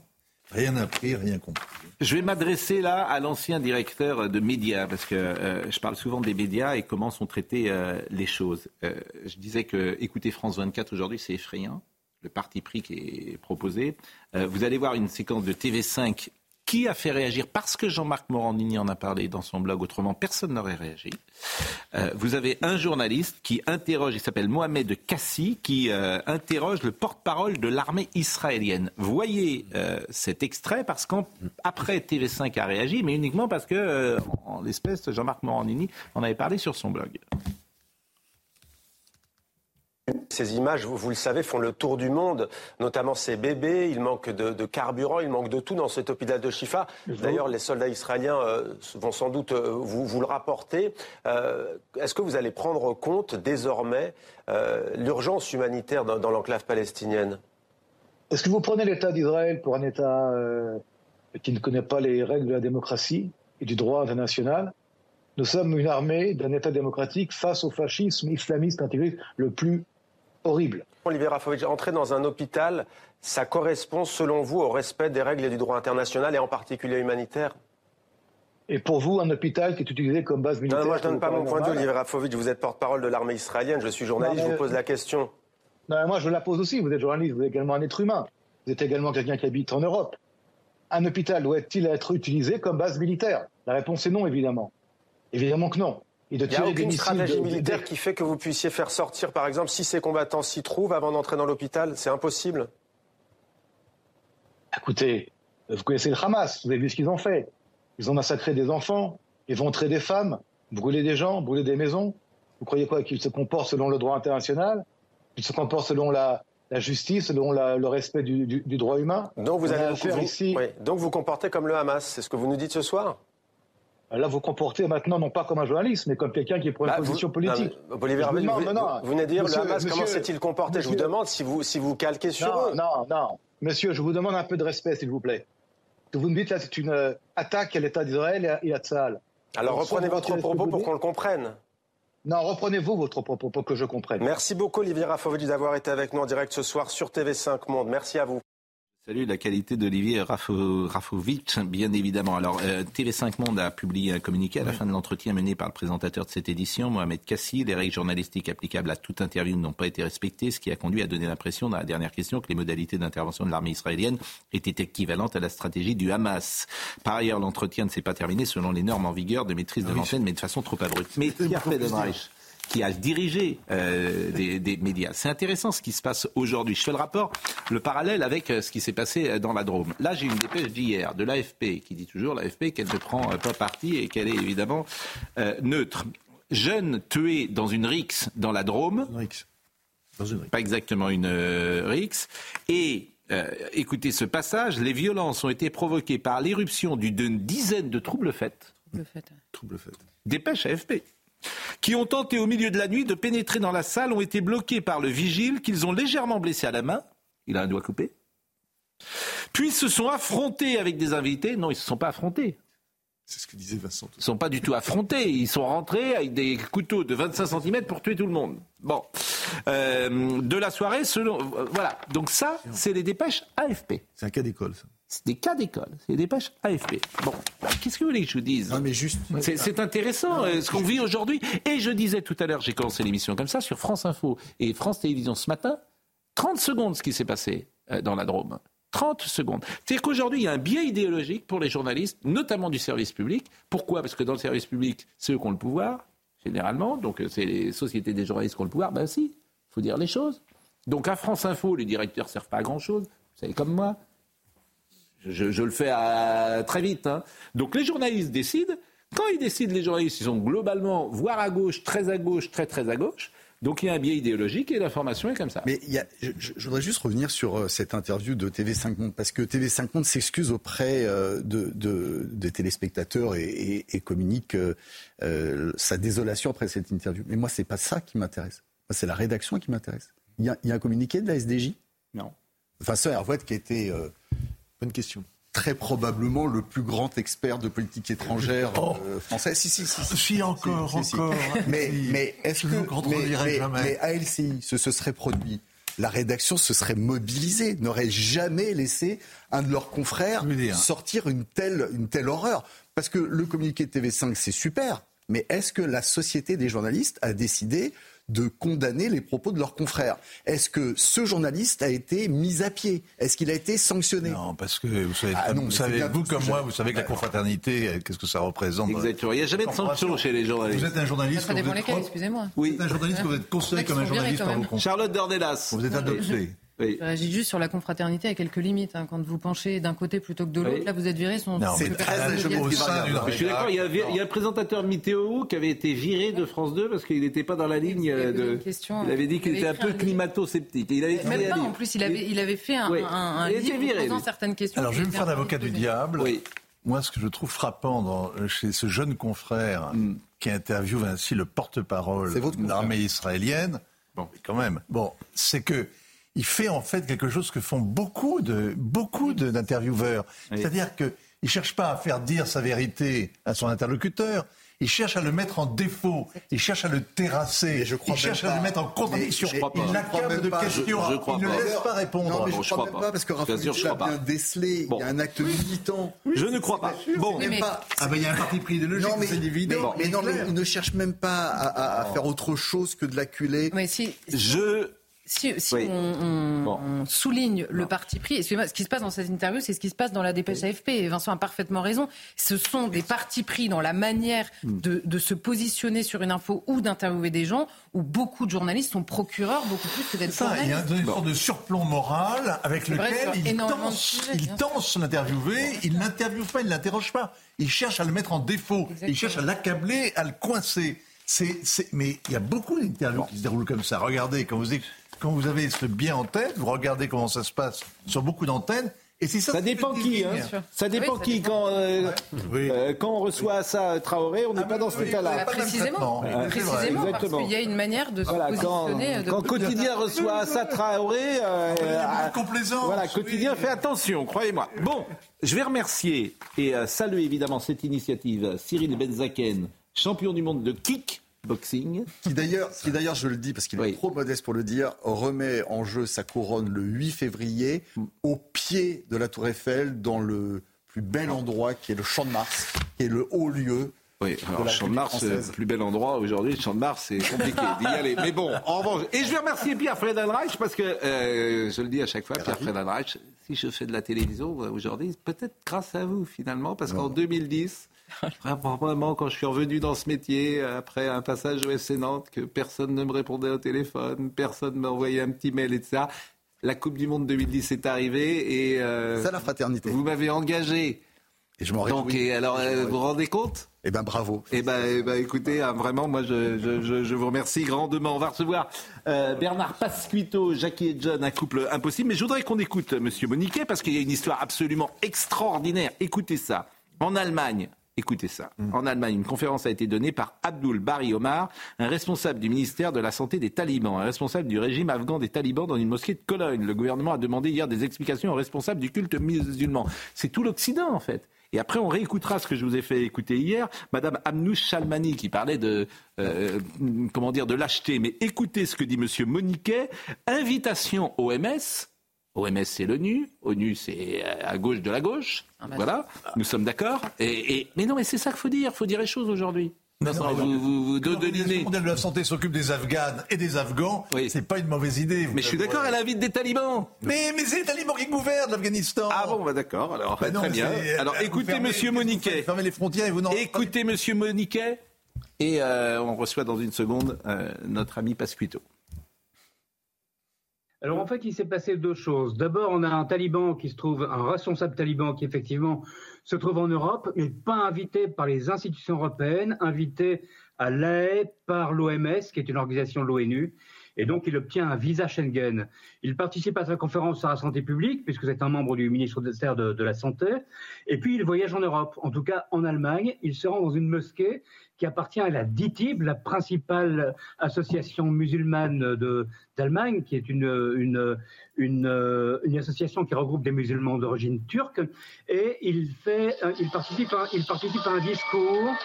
Rien appris, rien compris. Je vais m'adresser là à l'ancien directeur de médias, parce que euh, je parle souvent des médias et comment sont traitées les choses. je disais que écouter France 24 aujourd'hui, c'est effrayant le parti pris qui est proposé. Euh, vous allez voir une séquence de TV5 qui a fait réagir Parce que Jean-Marc Morandini en a parlé dans son blog, autrement personne n'aurait réagi. Euh, vous avez un journaliste qui interroge, il s'appelle Mohamed Kassi, qui euh, interroge le porte-parole de l'armée israélienne. Voyez euh, cet extrait parce qu'après TV5 a réagi, mais uniquement parce que, en l'espèce, Jean-Marc Morandini en avait parlé sur son blog. Ces images, vous, le savez, font le tour du monde, notamment ces bébés. Il manque de, carburant, il manque de tout dans cet hôpital de Shifa. D'ailleurs, les soldats israéliens euh, vont sans doute euh, vous, le rapporter. Euh, est-ce que vous allez prendre compte désormais l'urgence humanitaire dans, l'enclave palestinienne? Est-ce que vous prenez l'État d'Israël pour un État qui ne connaît pas les règles de la démocratie et du droit international? Nous sommes une armée d'un État démocratique face au fascisme islamiste intégriste le plus horrible. Olivier Rafovitch, entrer dans un hôpital, ça correspond selon vous au respect des règles et du droit international et en particulier humanitaire? Et pour vous, un hôpital qui est utilisé comme base militaire Non, moi je ne donne pas mon point de vue, Olivier Rafovitch. Vous êtes porte-parole de l'armée israélienne, je suis journaliste, je vous pose la question. Non, moi je la pose aussi. Vous êtes journaliste, vous êtes également un être humain. Vous êtes également quelqu'un qui habite en Europe. Un hôpital doit-il être utilisé comme base militaire? La réponse est non, évidemment. Évidemment que non. Il n'y a aucune stratégie militaire qui fait que vous puissiez faire sortir, par exemple, si ces combattants s'y trouvent avant d'entrer dans l'hôpital. C'est impossible. Écoutez, vous connaissez le Hamas, vous avez vu ce qu'ils ont fait. Ils ont massacré des enfants, éventré des femmes, brûlé des gens, brûlé des maisons. Vous croyez quoi Qu'ils se comportent selon le droit international Qu'ils se comportent selon la, justice, selon le respect du, droit humain? Donc vous, allez vous, ici... Donc vous comportez comme le Hamas, c'est ce que vous nous dites ce soir Là, vous comportez maintenant non pas comme un journaliste, mais comme quelqu'un qui prend une bah, position politique. vous, venez de dire le Hamas, comment s'est-il comporté? Je vous demande si vous, si vous calquez sur non, eux. Non, non. Monsieur, je vous demande un peu de respect, s'il vous plaît. Vous me dites là, c'est une euh, attaque à l'État d'Israël et à Tzahal. Alors reprenez votre propos pour qu'on le comprenne. Non, reprenez-vous votre propos pour que je comprenne. Merci beaucoup, Olivier Rafovitch, d'avoir été avec nous en direct ce soir sur TV5 Monde. Merci à vous. Salut la qualité d'Olivier Rafovitch, bien évidemment. Alors, euh, TV5 Monde a publié un communiqué à la fin de l'entretien mené par le présentateur de cette édition, Mohamed Kassi. Les règles journalistiques applicables à toute interview n'ont pas été respectées, ce qui a conduit à donner l'impression, dans la dernière question, que les modalités d'intervention de l'armée israélienne étaient équivalentes à la stratégie du Hamas. Par ailleurs, l'entretien ne s'est pas terminé selon les normes en vigueur de maîtrise de ah l'antenne, mais de façon trop abrupte. Mais qui a dirigé euh, des, médias. C'est intéressant ce qui se passe aujourd'hui. Je fais le rapport, le parallèle avec euh, ce qui s'est passé euh, dans la Drôme. Là, j'ai une dépêche d'hier de l'AFP qui dit toujours l'AFP qu'elle ne prend pas parti et qu'elle est évidemment neutre. Jeune tué dans une rixe dans la Drôme. Dans une rixe. Pas exactement une rixe. Et écoutez ce passage, les violences ont été provoquées par l'éruption d'une dizaine de troubles faits. Troubles faits. Troubles faits. Dépêche AFP qui ont tenté au milieu de la nuit de pénétrer dans la salle ont été bloqués par le vigile qu'ils ont légèrement blessé à la main. Il a un doigt coupé. Puis se sont affrontés avec des invités. Non, ils ne se sont pas affrontés. C'est ce que disait Vincent. Ils ne sont pas du tout affrontés. Ils sont rentrés avec des couteaux de 25 cm pour tuer tout le monde. Bon. Euh, de la soirée, selon. Voilà. Donc, ça, c'est les dépêches AFP. C'est un cas d'école, ça. C'est des cas d'école, c'est des dépêches AFP. Bon, qu'est-ce que vous voulez que je vous dise non, mais juste... C'est intéressant euh, ce qu'on vit aujourd'hui. Et je disais tout à l'heure, j'ai commencé l'émission comme ça, sur France Info et France Télévisions ce matin, 30 secondes ce qui s'est passé euh, dans la Drôme. 30 secondes. C'est-à-dire qu'aujourd'hui, il y a un biais idéologique pour les journalistes, notamment du service public. Pourquoi? Parce que dans le service public, c'est eux qui ont le pouvoir, généralement. Donc, euh, c'est les sociétés des journalistes qui ont le pouvoir. Ben si, il faut dire les choses. Donc, à France Info, les directeurs ne servent pas à grand-chose. Vous savez comme moi. Je, le fais très vite. Hein. Donc les journalistes décident. Quand ils décident, les journalistes, ils sont globalement, voire à gauche, très à gauche, très très à gauche. Donc il y a un biais idéologique et l'information est comme ça. Mais je, voudrais juste revenir sur euh, cette interview de TV5 Monde, parce que TV5 Monde s'excuse auprès euh, de, des téléspectateurs et, communique euh, sa désolation après cette interview. Mais moi, c'est pas ça qui m'intéresse. c'est la rédaction qui m'intéresse. Il, y, a un communiqué de la SDJ Non. Enfin, ça, Hervouette qui était Bonne question très probablement le plus grand expert de politique étrangère oh. euh, français. Si, si, si. Si, encore, encore. Mais, mais est-ce que. Mais, mais, à LCI, ce se serait produit la rédaction se serait mobilisée, n'aurait jamais laissé un de leurs confrères sortir une telle, une telle horreur. Parce que le communiqué de TV5, c'est super, mais est-ce que la société des journalistes a décidé de condamner les propos de leurs confrères. Est-ce que ce journaliste a été mis à pied? Est-ce qu'il a été sanctionné? Non, parce que vous savez, Ah non, vous, savez, vous comme que moi, vous savez que la confraternité, euh, qu'est-ce que ça représente? Exactement. Il n'y a jamais de sanction chez les journalistes. Vous êtes un journaliste, Ça vous dépend êtes lesquels, excusez-moi. Oui. Vous êtes un journaliste, vous êtes considéré comme un journaliste par vos confrères. Charlotte Dornelas. Vous êtes adopté. Oui. Je réagis juste sur la confraternité à quelques limites. hein. Quand vous penchez d'un côté plutôt que de l'autre, Oui. là vous êtes viré. Son... Son- très Je suis d'accord, il y, a, il y a le présentateur Météo qui avait été viré de France 2 parce qu'il n'était pas dans la ligne de. question. Il avait dit qu'il Il était un peu climato-sceptique. Il avait Même un pas, en plus, il avait, il avait fait un, Oui. un, un Il était livre viré, posant lui. certaines questions. Alors, je vais me faire l'avocat du diable. Oui. Moi, ce que je trouve frappant dans- chez ce jeune confrère Mm. qui interviewe ainsi le porte-parole C'est de l'armée israélienne, bon, quand même, bon, c'est que il fait en fait quelque chose que font beaucoup de beaucoup de- d'intervieweurs, Oui. c'est-à-dire que il cherche pas à faire dire sa vérité à son interlocuteur. Il cherche à le mettre en défaut, il cherche à le terrasser, Mais je crois il cherche à le pas. mettre en contradiction. Mais- mais- il je crois l'accable même de pas. Je- questions, je crois il ne pas. laisse pas répondre. Non, mais je je crois crois même pas. pas parce que Raphaël l'a bien pas. décelé. Bon. Il y a un acte militant. Je ne crois pas. Bon, Même mais- pas. Ah ben il y a un parti pris idéologique, Non, mais, c'est évident. mais, mais non, mais il ne cherche même pas à, à- à faire autre chose que de l'acculer. Mais si, je. Si, si Oui. on, on- Bon. on souligne le parti pris, excusez-moi, ce qui se passe dans cette interview, c'est ce qui se passe dans la dépêche AFP. Et Vincent a parfaitement raison. Ce sont des partis pris dans la manière Hmm. de, de se positionner sur une info ou d'interviewer des gens où beaucoup de journalistes sont procureurs beaucoup plus que d'être Ça, il y a une sorte de surplomb moral avec vrai lequel sur il tense, sujets, il tense l'interviewé, il n'interviewe pas, il ne l'interroge pas. Il cherche à le mettre en défaut, Exactement. il cherche à l'accabler, à le coincer. Mais il y a beaucoup d'interviews qui se déroulent comme ça. Regardez, quand vous, quand vous avez ce bien en tête, vous regardez comment ça se passe sur beaucoup d'antennes, et c'est ça. Ça dépend qui, hein. Ça dépend Oui, ça qui. dépend. Quand, euh, Oui. euh, quand on reçoit ça, Traoré, on n'est pas dans ce oui, cas-là. Précisément. Oui, vrai, précisément parce exactement. qu'il y a une manière de se Voilà, quand, positionner. de quand Quotidien reçoit Assa Traoré, euh, Il y a beaucoup de complaisance, voilà, oui. Quotidien fait attention, croyez-moi. Bon, je vais remercier et euh, saluer évidemment cette initiative Cyril Benzaken, champion du monde de kickboxing. Qui d'ailleurs, qui d'ailleurs, je le dis parce qu'il Oui. est trop modeste pour le dire, remet en jeu sa couronne le 8 février au pied de la Tour Eiffel dans le plus bel endroit qui est le Champ de Mars, qui est le haut lieu. Oui, alors Champ de Mars, République euh, plus bel endroit aujourd'hui. Champ de Mars, c'est compliqué d'y aller. Mais bon, en revanche. Et je vais remercier Pierre Friedenreich parce que, euh, je le dis à chaque fois, Pierre Friedenreich, si je fais de la télévision euh, aujourd'hui, peut-être grâce à vous finalement, parce qu'en 2010, vraiment quand je suis revenu dans ce métier, après un passage au FC Nantes, que personne ne me répondait au téléphone, personne ne m'envoyait un petit mail, etc. La Coupe du Monde 2010 est arrivée et euh, C'est la fraternité. vous m'avez engagé. Et je m'en Donc, réjouis. et alors, euh, vous vous rendez compte? Eh ben bravo. eh ben, eh ben, écoutez, hein, vraiment, moi, je, je, je, je vous remercie grandement. On va recevoir euh, Bernard Pasquito, Jackie et John, un couple impossible. Mais je voudrais qu'on écoute euh, Monsieur Moniquet parce qu'il y a une histoire absolument extraordinaire. Écoutez ça. En Allemagne, écoutez ça. En Allemagne, une conférence a été donnée par Abdul Bari Omar, un responsable du ministère de la Santé des talibans, un responsable du régime afghan des talibans dans une mosquée de Cologne. Le gouvernement a demandé hier des explications aux responsables du culte musulman. C'est tout l'Occident, en fait. Et après, on réécoutera ce que je vous ai fait écouter hier, Madame Amnouch Chalmani, qui parlait de, euh, comment dire, de lâcheté. Mais écoutez ce que dit Monsieur Moniquet. Invitation OMS. OMS, c'est l'ONU. ONU, c'est euh, à gauche de la gauche. Voilà. Nous sommes d'accord. Et, et- mais non, mais c'est ça qu'il faut dire. Il faut dire les choses aujourd'hui. Vincent, vous, vous, vous mondiale de la santé s'occupe des Afghanes et des Afghans, c'est pas une mauvaise idée. Mais je suis d'accord, elle invite des talibans. Mais, mais c'est les talibans qui gouvernent l'Afghanistan. Ah bon, bah d'accord. Alors, Bah non, très bien. c'est- Alors, vous écoutez, fermez- Monsieur vous Moniquet. Fermez les frontières et vous n'en. Écoutez, Monsieur Moniquet. Et euh, on reçoit dans une seconde euh, notre ami Pasquito. Alors en fait, il s'est passé deux choses. D'abord, on a un taliban qui se trouve, un responsable taliban qui effectivement se trouve en Europe, mais pas invité par les institutions européennes, invité à l'AE par l'OMS, qui est une organisation de l'ONU. Et donc, il obtient un visa Schengen. Il participe à sa conférence sur la santé publique, puisque c'est un membre du ministère de, la Santé. Et puis, il voyage en Europe, en tout cas en Allemagne. Il se rend dans une mosquée qui appartient à la DITIB, la principale association musulmane d'Allemagne, qui est une, association qui regroupe des musulmans d'origine turque. Et il, fait, il, participe à, il participe à un discours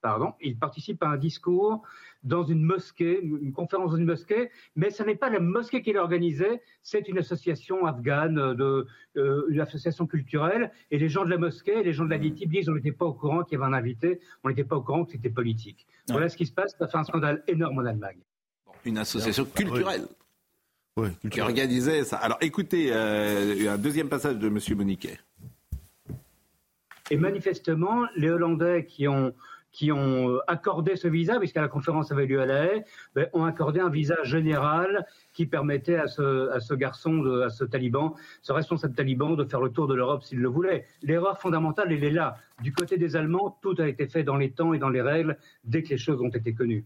pardon, il participe à un discours dans une mosquée, une conférence dans une mosquée, mais ce n'est pas la mosquée qui l'a organisée, c'est une association afghane, de, euh, une association culturelle, et les gens de la mosquée, les gens de la DITIB disent on n'était pas au courant qu'il y avait un invité, on n'était pas au courant que c'était politique. Voilà ce qui se passe, ça fait un scandale énorme en Allemagne. Une association culturelle. Oui, qui organisait ça. Alors écoutez, euh, un deuxième passage de M. Moniquet. Et manifestement, les Hollandais qui ont qui ont euh, accordé ce visa, puisque la conférence avait lieu à La Haye, ben, ont accordé un visa général qui permettait à ce, garçon, à ce taliban, ce responsable taliban, de faire le tour de l'Europe s'il le voulait. L'erreur fondamentale, elle est là. Du côté des Allemands, tout a été fait dans les temps et dans les règles dès que les choses ont été connues.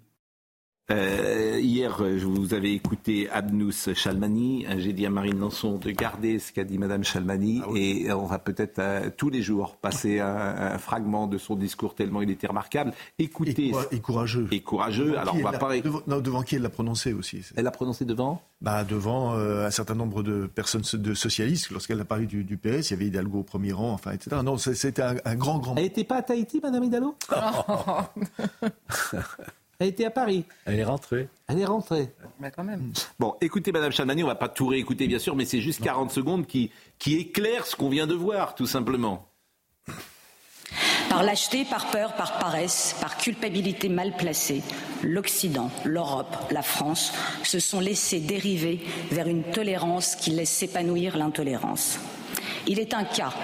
Euh, hier, je vous avais écouté Abnous Chalmani. J'ai dit à Marine Lançon de garder ce qu'a dit Madame Chalmani. Ah et on va peut-être euh, tous les jours passer un, fragment de son discours tellement il était remarquable. Écoutez. Et, courageux. Et courageux. Alors, on va parler. Devant, qui elle l'a prononcé aussi Elle l'a prononcé devant? Bah, Devant euh, un certain nombre de personnes de socialistes. Lorsqu'elle a parlé du, PS, il y avait Hidalgo au premier rang, enfin, etc. Non, c'était un, un, grand, grand. Elle n'était pas à Tahiti, Madame Hidalgo? Elle était à Paris. Elle est rentrée. Elle est rentrée. Mais quand même. Bon, écoutez, Madame Chalmani, on va pas tout réécouter, bien sûr, mais c'est juste 40 secondes qui, qui éclairent ce qu'on vient de voir, tout simplement. Par lâcheté, par peur, par paresse, par culpabilité mal placée, l'Occident, l'Europe, la France se sont laissés dériver vers une tolérance qui laisse s'épanouir l'intolérance. Il est un cas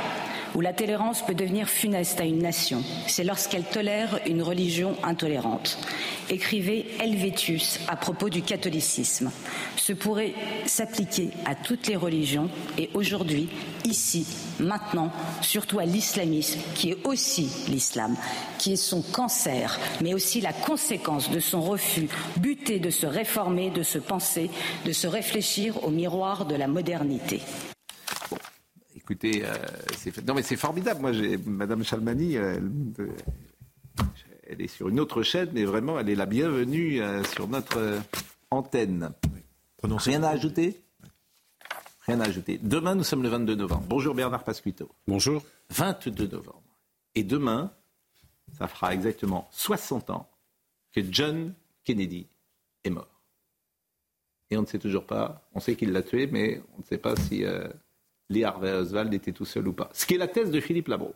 où la tolérance peut devenir funeste à une nation, c'est lorsqu'elle tolère une religion intolérante. Écrivait Helvétius à propos du catholicisme. Ce pourrait s'appliquer à toutes les religions et aujourd'hui, ici, maintenant, surtout à l'islamisme, qui est aussi l'islam, qui est son cancer, mais aussi la conséquence de son refus buté de se réformer, de se penser, de se réfléchir au miroir de la modernité écoutez, euh, c'est non mais c'est formidable. Moi, j'ai Madame Chalmani, euh, elle, est sur une autre chaîne, mais vraiment, elle est la bienvenue euh, sur notre antenne. Rien à ajouter? Rien à ajouter. Demain, nous sommes le 22 novembre. Bonjour Bernard Pasquito. Bonjour. 22 novembre. Et demain, ça fera exactement 60 ans que John Kennedy est mort. Et on ne sait toujours pas, on sait qu'il l'a tué, mais on ne sait pas si Lee Harvey Oswald était tout seul ou pas. Ce qui est la thèse de Philippe Labro.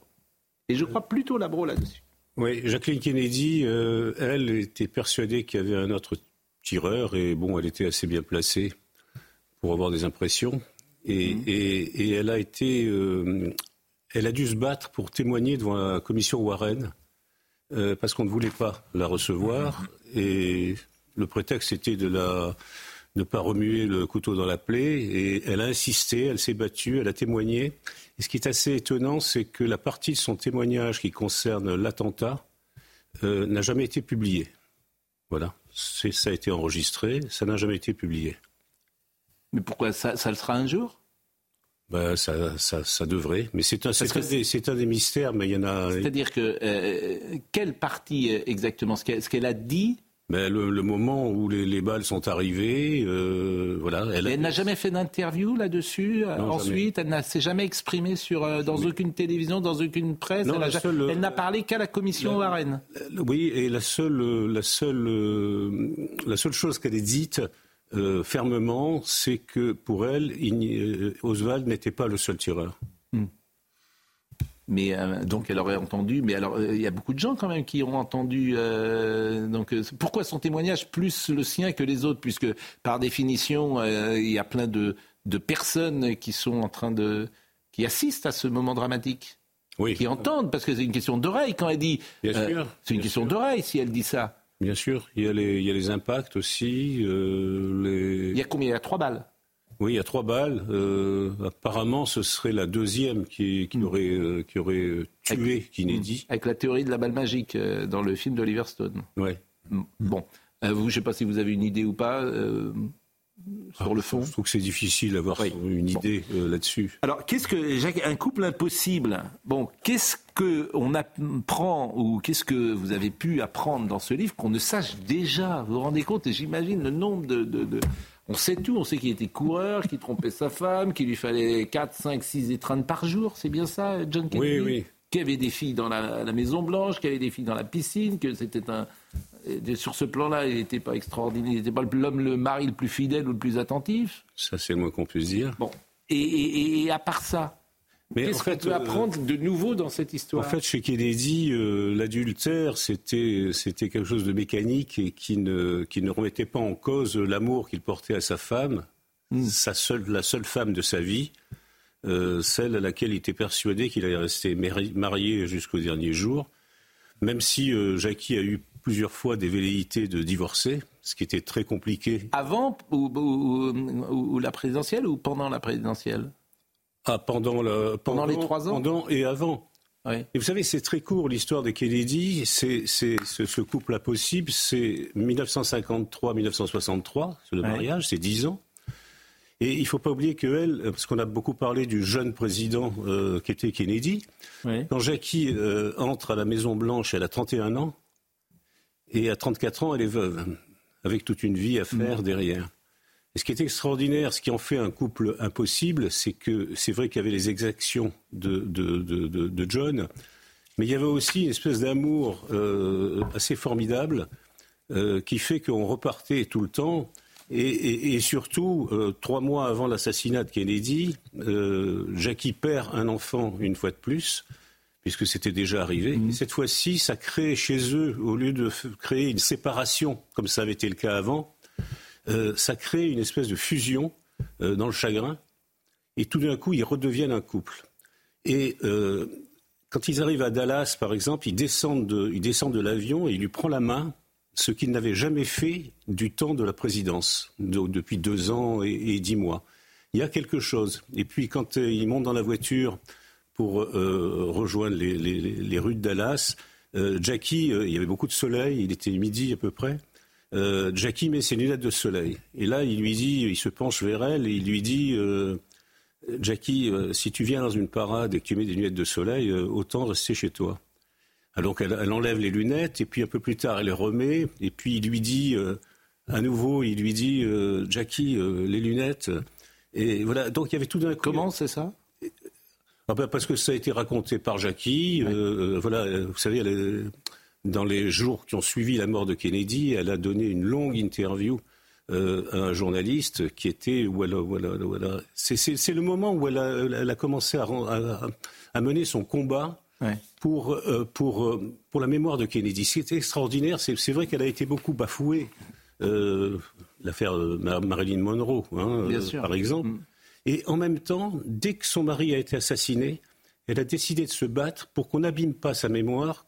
Et je crois plutôt Labro là-dessus. Oui, Jacqueline Kennedy, euh, elle était persuadée qu'il y avait un autre tireur et bon, elle était assez bien placée pour avoir des impressions. Et, mhm. elle a été, euh, elle a dû se battre pour témoigner devant la commission Warren euh, parce qu'on ne voulait pas la recevoir et le prétexte était de la ne pas remuer le couteau dans la plaie. Et elle a insisté, elle s'est battue, elle a témoigné. Et ce qui est assez étonnant, c'est que la partie de son témoignage qui concerne l'attentat euh, n'a jamais été publiée. Voilà. Ça a été enregistré, ça n'a jamais été publié. Mais pourquoi ça, ça le sera un jour? Ben, ça, ça, ça, devrait, mais c'est un, un, un, des mystères, mais il y en a. C'est-à-dire que euh, quelle partie euh, exactement? Ce qu'elle a dit mais le, moment où les, balles sont arrivées, euh, voilà. Elle, n'a jamais fait d'interview là-dessus. Ensuite, elle ne s'est jamais exprimée sur, euh, dans aucune télévision, dans aucune presse? elle, n'a parlé qu'à la commission Warren. Oui, et la seule, la seule, la seule chose qu'elle ait dite euh, fermement, c'est que pour elle, Oswald n'était pas le seul tireur. Hmm. Mais euh, donc elle aurait entendu. Mais alors euh, il y a beaucoup de gens quand même qui ont entendu. Euh, donc pourquoi son témoignage plus le sien que les autres, puisque par définition il y a plein de, de, personnes qui sont en train de qui assistent à ce moment dramatique. Oui. Qui entendent, parce que c'est une question d'oreille quand elle dit. Bien sûr. C'est une question d'oreille si elle dit ça. Bien sûr, il y a les, il y a les impacts aussi. les... Il y a combien? Il y a trois balles. Oui, il y a trois balles. Euh, apparemment, ce serait la deuxième qui, qui hmm. aurait, euh, qui aurait euh, tué Kennedy. Hmm. Avec la théorie de la balle magique dans le film d'Oliver Stone. Oui. Hmm. Bon. vous, je ne sais pas si vous avez une idée ou pas sur ah, le fond. Je trouve que c'est difficile d'avoir une idée là-dessus. Alors, qu'est-ce que Jacques, un couple impossible Bon, qu'est-ce que on apprend ou qu'est-ce que vous avez pu apprendre dans ce livre qu'on ne sache déjà? Vous vous rendez compte? Et j'imagine le nombre de, de on sait tout, on sait qu'il était coureur, qu'il trompait sa femme, qu'il lui fallait 4, 5, 6 étreintes par jour, c'est bien ça, John Kennedy Oui, oui. Qu'il y avait des filles dans la, Maison Blanche, qu'il y avait des filles dans la piscine, que c'était un... Sur ce plan-là, il n'était pas extraordinaire, il n'était pas l'homme, le mari le plus fidèle ou le plus attentif. Ça, c'est le moins qu'on puisse dire. Bon. Et, à part ça, Qu'est-ce qu'on peut apprendre de nouveau dans cette histoire En fait, chez Kennedy, l'adultère, c'était, c'était quelque chose de mécanique et qui ne, qui ne remettait pas en cause l'amour qu'il portait à sa femme, hmm. sa seule, la seule femme de sa vie, celle à laquelle il était persuadé qu'il allait rester marié jusqu'au dernier jour, même si Jackie a eu plusieurs fois des velléités de divorcer, ce qui était très compliqué. Avant ou, la présidentielle ou pendant la présidentielle? Ah, pendant, le, pendant, les trois ans Pendant et avant. Et vous savez, c'est très court l'histoire de Kennedy. C'est, ce, couple impossible, c'est 1953-1963, le mariage, c'est dix ans. Et il ne faut pas oublier qu'elle, parce qu'on a beaucoup parlé du jeune président euh, qui était Kennedy, quand Jackie euh, entre à la Maison Blanche, elle a 31 ans, et à 34 ans, elle est veuve, avec toute une vie à faire mm. derrière. Et ce qui est extraordinaire, ce qui en fait un couple impossible, c'est que c'est vrai qu'il y avait les exactions de, de, de, John, mais il y avait aussi une espèce d'amour euh, assez formidable euh, qui fait qu'on repartait tout le temps. Et, et, surtout, euh, trois mois avant l'assassinat de Kennedy, Jackie perd un enfant une fois de plus puisque c'était déjà arrivé. Mhm. cette fois-ci, ça crée chez eux, au lieu de créer une séparation, comme ça avait été le cas avant, euh, ça crée une espèce de fusion euh, dans le chagrin. Et tout d'un coup, ils redeviennent un couple. Et euh, quand ils arrivent à Dallas, par exemple, ils descendent de, l'avion et il lui prend la main, ce qu'il n'avait jamais fait du temps de la présidence, depuis deux ans et, dix mois. Il y a quelque chose. Et puis quand ils montent dans la voiture, pour rejoindre les, rues de Dallas. Jackie, il y avait beaucoup de soleil, il était midi à peu près. Jackie met ses lunettes de soleil. Et là, il lui dit, il se penche vers elle et il lui dit, Jackie, si tu viens dans une parade et que tu mets des lunettes de soleil, autant rester chez toi. Alors elle, elle, enlève les lunettes et puis un peu plus tard, elle les remet. Et puis il lui dit, à nouveau, il lui dit, Jackie, les lunettes. Et voilà, donc il y avait tout d'un coup. Comment c'est ça? Ah ben, parce que ça a été raconté par Jackie. Euh, voilà, vous savez, dans les jours qui ont suivi la mort de Kennedy, elle a donné une longue interview euh, à un journaliste qui était voilà, voilà, voilà. C'est le moment où elle a, commencé à, mener son combat pour, euh, pour, pour la mémoire de Kennedy. C'est extraordinaire. C'est vrai qu'elle a été beaucoup bafouée. L'affaire Marilyn Monroe, hein, par exemple. Mm. Et en même temps, dès que son mari a été assassiné, elle a décidé de se battre pour qu'on n'abîme pas sa mémoire,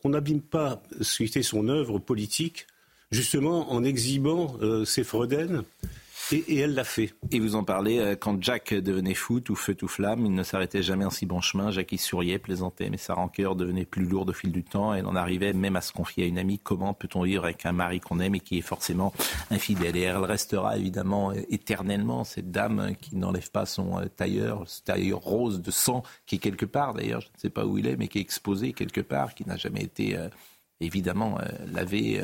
qu'on n'abîme pas ce qui son œuvre politique, justement en exhibant euh, ses Freuden et, elle l'a fait. Et vous en parlez, euh, quand Jack devenait fou, tout feu, tout flamme, il ne s'arrêtait jamais en si bon chemin. Jack, il souriait, plaisantait, mais sa rancœur devenait plus lourde au fil du temps. Et elle en arrivait même à se confier à une amie. Comment peut-on vivre avec un mari qu'on aime et qui est forcément infidèle? Et elle restera évidemment euh, éternellement cette dame qui n'enlève pas son euh, tailleur, ce tailleur rose de sang qui est quelque part, d'ailleurs, je ne sais pas où il est, mais qui est exposé quelque part, qui n'a jamais été évidemment lavé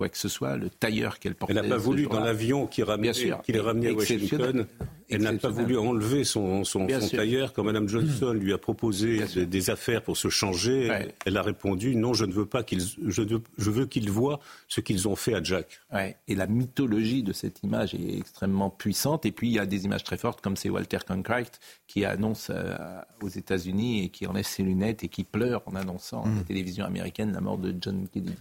quoi que ce soit, le tailleur qu'elle portait. Elle n'a pas voulu, dans l'avion qui, ramenait, qui l'a ramené à Washington, elle n'a pas voulu enlever son, son, tailleur. Quand Mme Johnson lui a proposé des, affaires pour se changer, elle a répondu non, je ne veux pas qu'ils, je, je, veux qu'ils voient ce qu'ils ont fait à Jack. Et la mythologie de cette image est extrêmement puissante. Et puis il y a des images très fortes, comme c'est Walter Cronkite qui annonce euh, aux États-Unis et qui enlève ses lunettes et qui pleure en annonçant à la mm. télévision américaine la mort de John Kennedy.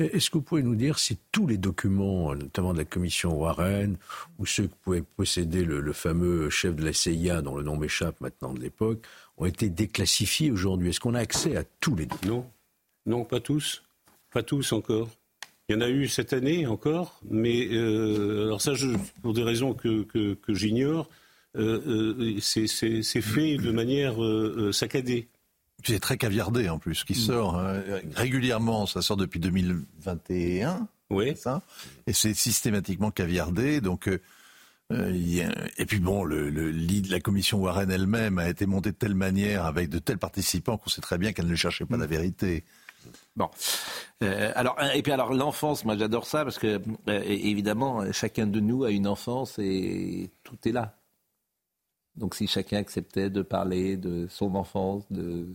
Est-ce que vous pouvez nous dire si tous les documents, notamment de la commission Warren, ou ceux que pouvait posséder le, fameux chef de la CIA, dont le nom m'échappe maintenant de l'époque, ont été déclassifiés aujourd'hui? Est-ce qu'on a accès à tous les documents? Non, pas tous. Pas tous encore. Il y en a eu cette année encore, mais euh, alors ça, pour des raisons que, que, j'ignore, euh, euh, c'est fait de manière saccadée. C'est très caviardé en plus, qui mm. sort hein, régulièrement, ça sort depuis 2021. Oui. Ça, et c'est systématiquement caviardé. Donc, euh, euh, et puis bon, le, la commission Warren elle-même a été montée de telle manière, avec de tels participants, qu'on sait très bien qu'elle ne cherchait pas la mm. vérité. Bon, euh, alors et puis alors l'enfance, moi j'adore ça parce que évidemment chacun de nous a une enfance et tout est là. Donc si chacun acceptait de parler de son enfance, de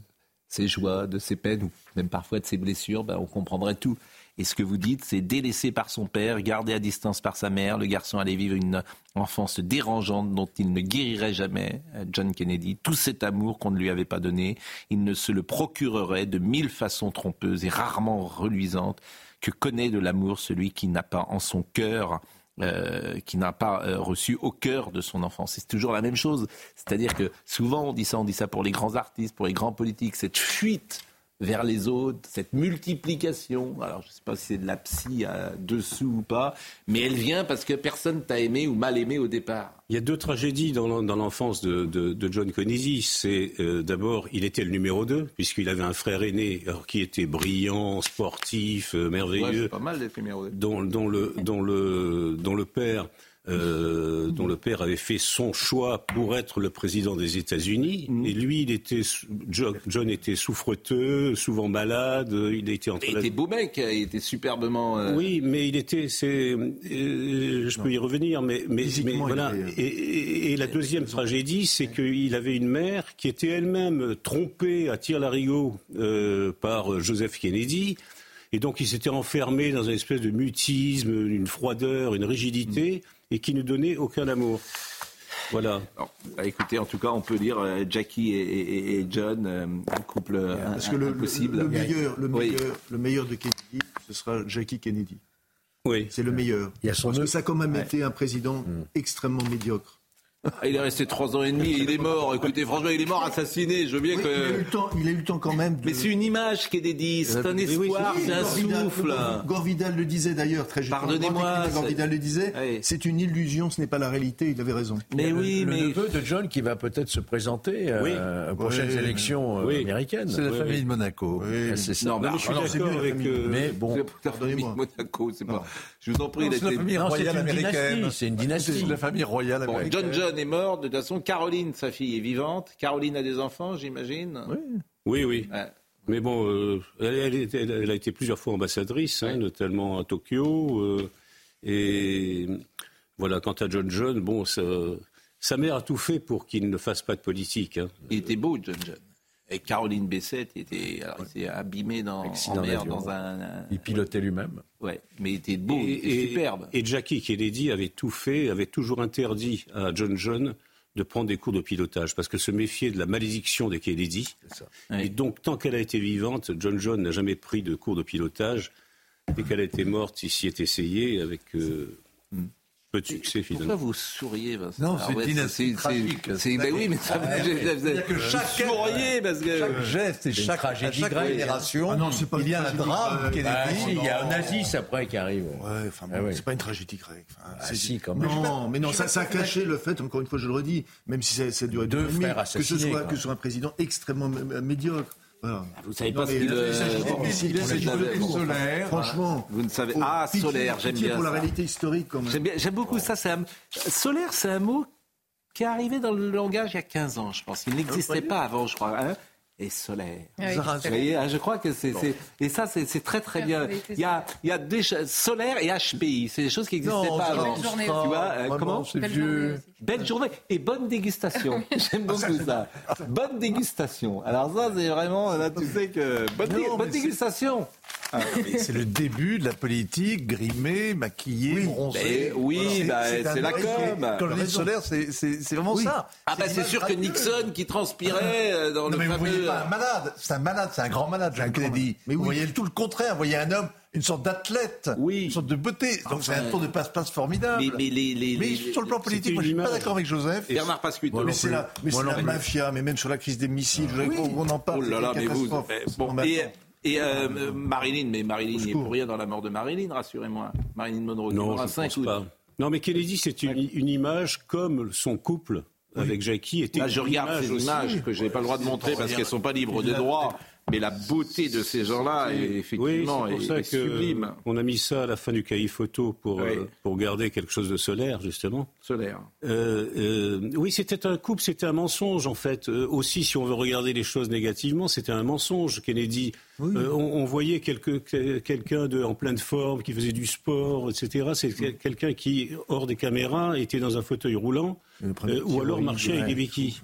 ses joies, de ses peines, ou même parfois de ses blessures, ben, on comprendrait tout. Et ce que vous dites, c'est délaissé par son père, gardé à distance par sa mère. Le garçon allait vivre une enfance dérangeante dont il ne guérirait jamais, euh, John Kennedy. Tout cet amour qu'on ne lui avait pas donné, il ne se le procurerait de mille façons trompeuses et rarement reluisantes que connaît de l'amour celui qui n'a pas en son cœur euh, qui n'a pas euh, reçu au cœur de son enfance. C'est toujours la même chose. C'est-à-dire que souvent on dit ça, on dit ça pour les grands artistes, pour les grands politiques, cette fuite vers les autres, cette multiplication. Alors, je ne sais pas si c'est de la psy à dessous ou pas, mais elle vient parce que personne t'a aimé ou mal aimé au départ. Il y a deux tragédies dans l'enfance de, John Kennedy. C'est euh, d'abord, il était le numéro 2, puisqu'il avait un frère aîné qui était brillant, sportif, euh, merveilleux. pas mal d'être numéro 2. Dont, le, dont, le, dont le père euh, dont le père avait fait son choix pour être le président des États-Unis. Mm. Et lui, il était, John, était souffreteux, souvent malade. Il était entre. Il était beau mec, il était superbement. Euh, oui, mais il était. C'est, euh, je peux y revenir, mais, mais, voilà. Et, la deuxième tragédie, c'est qu'il avait une mère qui était elle-même trompée à tir-larigot par Joseph Kennedy. Et donc il s'était enfermé dans une espèce de mutisme, une froideur, une rigidité. Mm et qui ne donnait aucun amour. Voilà. Bah, écoutez, en tout cas, on peut dire euh, Jackie et, John, euh, un couple euh, Parce que le, impossible. Le, meilleur, le, meilleur, le meilleur de Kennedy, ce sera Jackie Kennedy. Oui. C'est le meilleur. Il y a son Parce que ça a quand même été un président mm. extrêmement médiocre. Ah, il est resté trois ans et demi, il est mort. Écoutez, franchement, il est mort assassiné. Je veux bien que. Il a eu le temps, il a eu le temps quand même. Mais c'est une image qui est dédiée, c'est un espoir, c'est un souffle. Gore Vidal le disait d'ailleurs très Pardonnez-moi. Gore Vidal le disait. C'est une illusion, ce n'est pas la réalité. Il avait raison. Mais oui, le, mais le neveu de John qui va peut-être se présenter euh, aux prochaines élections euh, américaines. C'est la famille de Monaco. C'est ça. Non, mais je suis d'accord avec. Mais bon, pardonnez-moi. Monaco, c'est pas. Je vous en prie. C'est la famille royale américaine. C'est une dynastie. C'est la famille royale américaine. Est mort de Caroline, sa fille, est vivante. Caroline a des enfants, j'imagine Oui, oui. Mais bon, euh, elle, a été plusieurs fois ambassadrice, hein, notamment à Tokyo. Euh, et voilà, quant à John John, bon, sa mère a tout fait pour qu'il ne fasse pas de politique. Hein. Il était beau, John John. Et Caroline Bessette était, abîmé dans, en mer, dans un, Il pilotait lui-même. Ouais, mais il était beau, et, superbe. Et Jackie Kennedy avait tout fait, avait toujours interdit à John John de prendre des cours de pilotage, parce que se méfier de la malédiction des Kennedy. Et donc, tant qu'elle a été vivante, John John n'a jamais pris de cours de pilotage. Dès qu'elle a été morte, il s'y est essayé avec euh, hmm peu de succès finalement. Pourquoi vous souriez Vincent Non, c'est dynastie tragique. Ben oui, mais ça ah, dire que chaque souriez parce que chaque geste et chaque, tragédie chaque génération, ah non, pas il y a un drame qui est ah, il y a un nazis après qui arrive. Ouais, enfin, ah, c'est pas une tragédie grecque. Enfin, ah, si, quand même. Non, mais non, ça, ça a caché le fait, encore une fois, je le redis, même si ça, ça duré deux frères que ce soit que ce soit un président extrêmement médiocre. Vous savez pas ce qu'il euh, solaire. Franchement, vous ne savez. Ah, solaire, j'aime bien. Pour la réalité historique, quand même. J'aime beaucoup ça. Un... Solaire, c'est un mot qui est arrivé dans le langage il y a 15 ans, je pense. Il n'existait pas avant, je crois. Hein et solaire. Ah, je crois que c'est. Et ça, c'est très très bien. Il y a, il y a des solaire et HPI. C'est des choses qui n'existaient pas avant. Belle journée. Tu vois, euh, comment Belle journée, Belle journée et bonne dégustation. J'aime beaucoup ça. Bonne dégustation. Alors ça, c'est vraiment là, tu sais que bonne, bonne dégustation. Ah, c'est le début de la politique, grimée, maquillée, oui, bronzée. oui, bah, c'est la com. Quand dis solaire, c'est vraiment ça. Ah bah c'est sûr que Nixon qui transpirait euh, dans non, le mais fameux... Vous voyez pas un malade, c'est un malade, c'est un grand malade, Jean Kennedy. Mais vous voyez tout le contraire, vous voyez un homme une sorte d'athlète, oui. une sorte de beauté. Donc c'est un tour de passe-passe formidable. Mais, les, les, mais sur le plan politique, moi je suis pas d'accord avec Joseph. Bernard Pasquito. Mais c'est la, mais la mafia, mais même sur la crise des missiles, oui. on en parle. Oh là là, mais vous. Bon, et euh, Marilyn, mais Marilyn n'est pour rien dans la mort de Marilyn, rassurez-moi. Marilyn Monroe, non, je 5 pense pas. Non, mais Kennedy, c'est une, une, image comme son couple avec Jackie était. Là, je regarde ces images que je n'ai pas le droit de montrer parce qu'elles ne sont pas libres de droit. Mais la beauté de ces gens-là, effectivement, oui, c'est est, sublime. On a mis ça à la fin du cahier photo pour, euh, pour garder quelque chose de solaire, justement. Solaire. Euh, euh, oui, c'était un couple, c'était un mensonge, en fait. aussi, si on veut regarder les choses négativement, c'était un mensonge. Kennedy, on, on, voyait quelqu'un en pleine forme, qui faisait du sport, etc. C'est quelqu'un qui, hors des caméras, était dans un fauteuil roulant, ou alors marchait avec des béquilles.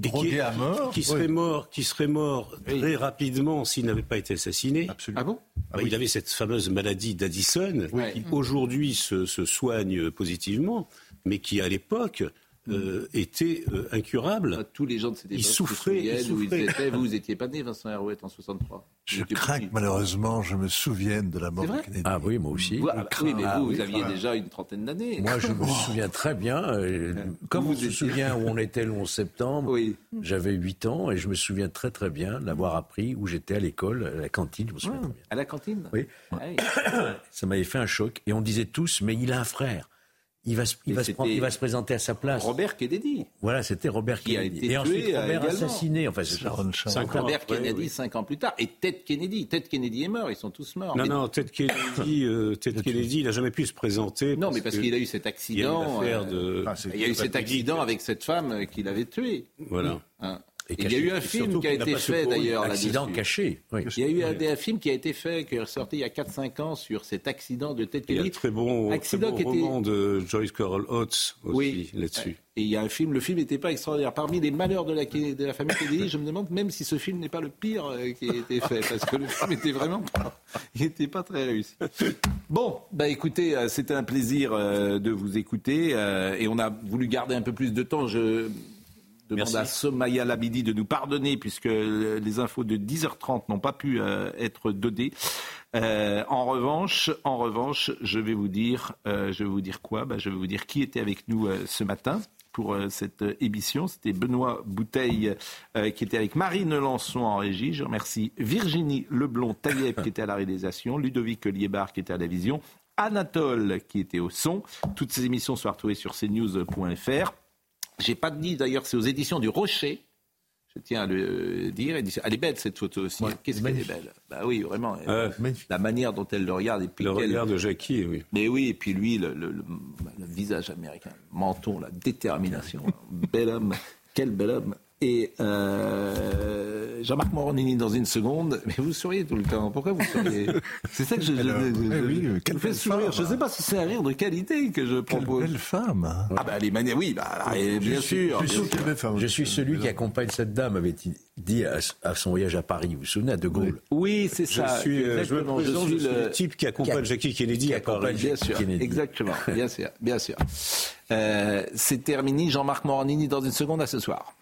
Drogué à mort, qui serait mort, qui serait mort très rapidement s'il n'avait pas été assassiné. Ah bon? Bah, Il avait cette fameuse maladie d'Addison qui aujourd'hui se, se soigne positivement, mais qui à l'époque euh, était euh, incurable. Ah, tous les gens de cette époque ils souffraient, ils souffraient. Vous, vous étiez pas né, Vincent Herouette, en 63. Je crains que malheureusement je me souvienne de la mort de Kennedy. Ah oui, moi aussi. ah, oui, mais vous, vous aviez déjà une trentaine d'années. Moi, je me souviens très bien. Euh, comme vous vous souvenez où on était le 11 septembre, oui. j'avais 8 ans et je me souviens très très bien d'avoir appris où j'étais à l'école, à la cantine. Je me souviens ah, très bien. À la cantine Oui. Ah Ça m'avait fait un choc. Et on disait tous, mais il a un frère. Il va, se, il, va se prendre, il va se présenter à sa place. Robert Kennedy. Voilà, c'était Robert qui Kennedy. A été et ensuite tué Robert également. assassiné. Enfin, c'est cinq ans Robert après, Kennedy, oui. cinq ans plus tard. Et Ted Kennedy. Ted Kennedy est mort. Ils sont tous morts. Non, mais... non, Ted Kennedy, euh, Ted Kennedy, il n'a jamais pu se présenter. Non, mais parce qu'il a eu cet accident. Il y a, de... ah, il y a eu cet accident avec cette femme qu'il avait tuée. Voilà. Hein. Il y a eu un film qui a été fait d'ailleurs Accident caché. Oui. Il y a eu un, un, film qui a été fait, qui est ressorti il y a 4-5 ans sur cet accident de Ted Kennedy. Il y a un très bon, accident très bon roman était... de Joyce Carol Oates aussi oui. là-dessus. Et il y a un film, le film n'était pas extraordinaire. Parmi les malheurs de la, de la famille Kennedy, je me demande même si ce film n'est pas le pire euh, qui a été fait, parce que le film était vraiment, il n'était pas très réussi. Bon, bah écoutez, euh, c'était un plaisir euh, de vous écouter, et on a voulu garder un peu plus de temps. Je demande Merci. à Somaya Labidi de nous pardonner puisque les infos de 10h30 n'ont pas pu euh, être données. Euh, en revanche, en revanche, je vais vous dire, euh, je vais vous dire quoi? Bah, Je vais vous dire qui était avec nous euh, ce matin pour euh, cette émission. C'était Benoît Bouteille euh, qui était avec Marine Lançon en régie. Je remercie Virginie Leblond-Taillep qui était à la réalisation, Ludovic Liébar qui était à la vision, Anatole qui était au son. Toutes ces émissions sont retrouvées sur cnews.fr. J'ai pas dit d'ailleurs, c'est aux éditions du Rocher. Je tiens à le dire. Elle est belle cette photo aussi. Ouais, Qu'est-ce qu'elle est belle Bah oui, vraiment. Euh, la manière dont elle le regarde. Et puis le regard de Jackie, oui. Mais oui, et puis lui, le, le, le, le visage américain, le menton, la détermination. bel homme. Quel bel homme. Et euh, Jean-Marc Morandini dans une seconde, mais vous souriez tout le temps. Pourquoi vous souriez? C'est ça que je, Alors, je, je, eh oui, fais sourire. Je ne sais pas si c'est un rire de qualité que je propose. Quelle belle femme Ah bah les manières, oui, bah, bien je sûr. Suis, bien sûr. Femme, je suis celui qui accompagne cette dame, avait dit à, à, son voyage à Paris. Vous vous souvenez, à De Gaulle? Oui, c'est ça. Je suis, euh, je me je suis le, le type qui accompagne qui Jackie Kennedy à Paris. Bien sûr, Kennedy. exactement, bien sûr, bien sûr. Euh, c'est terminé. Jean-Marc Morandini dans une seconde à ce soir.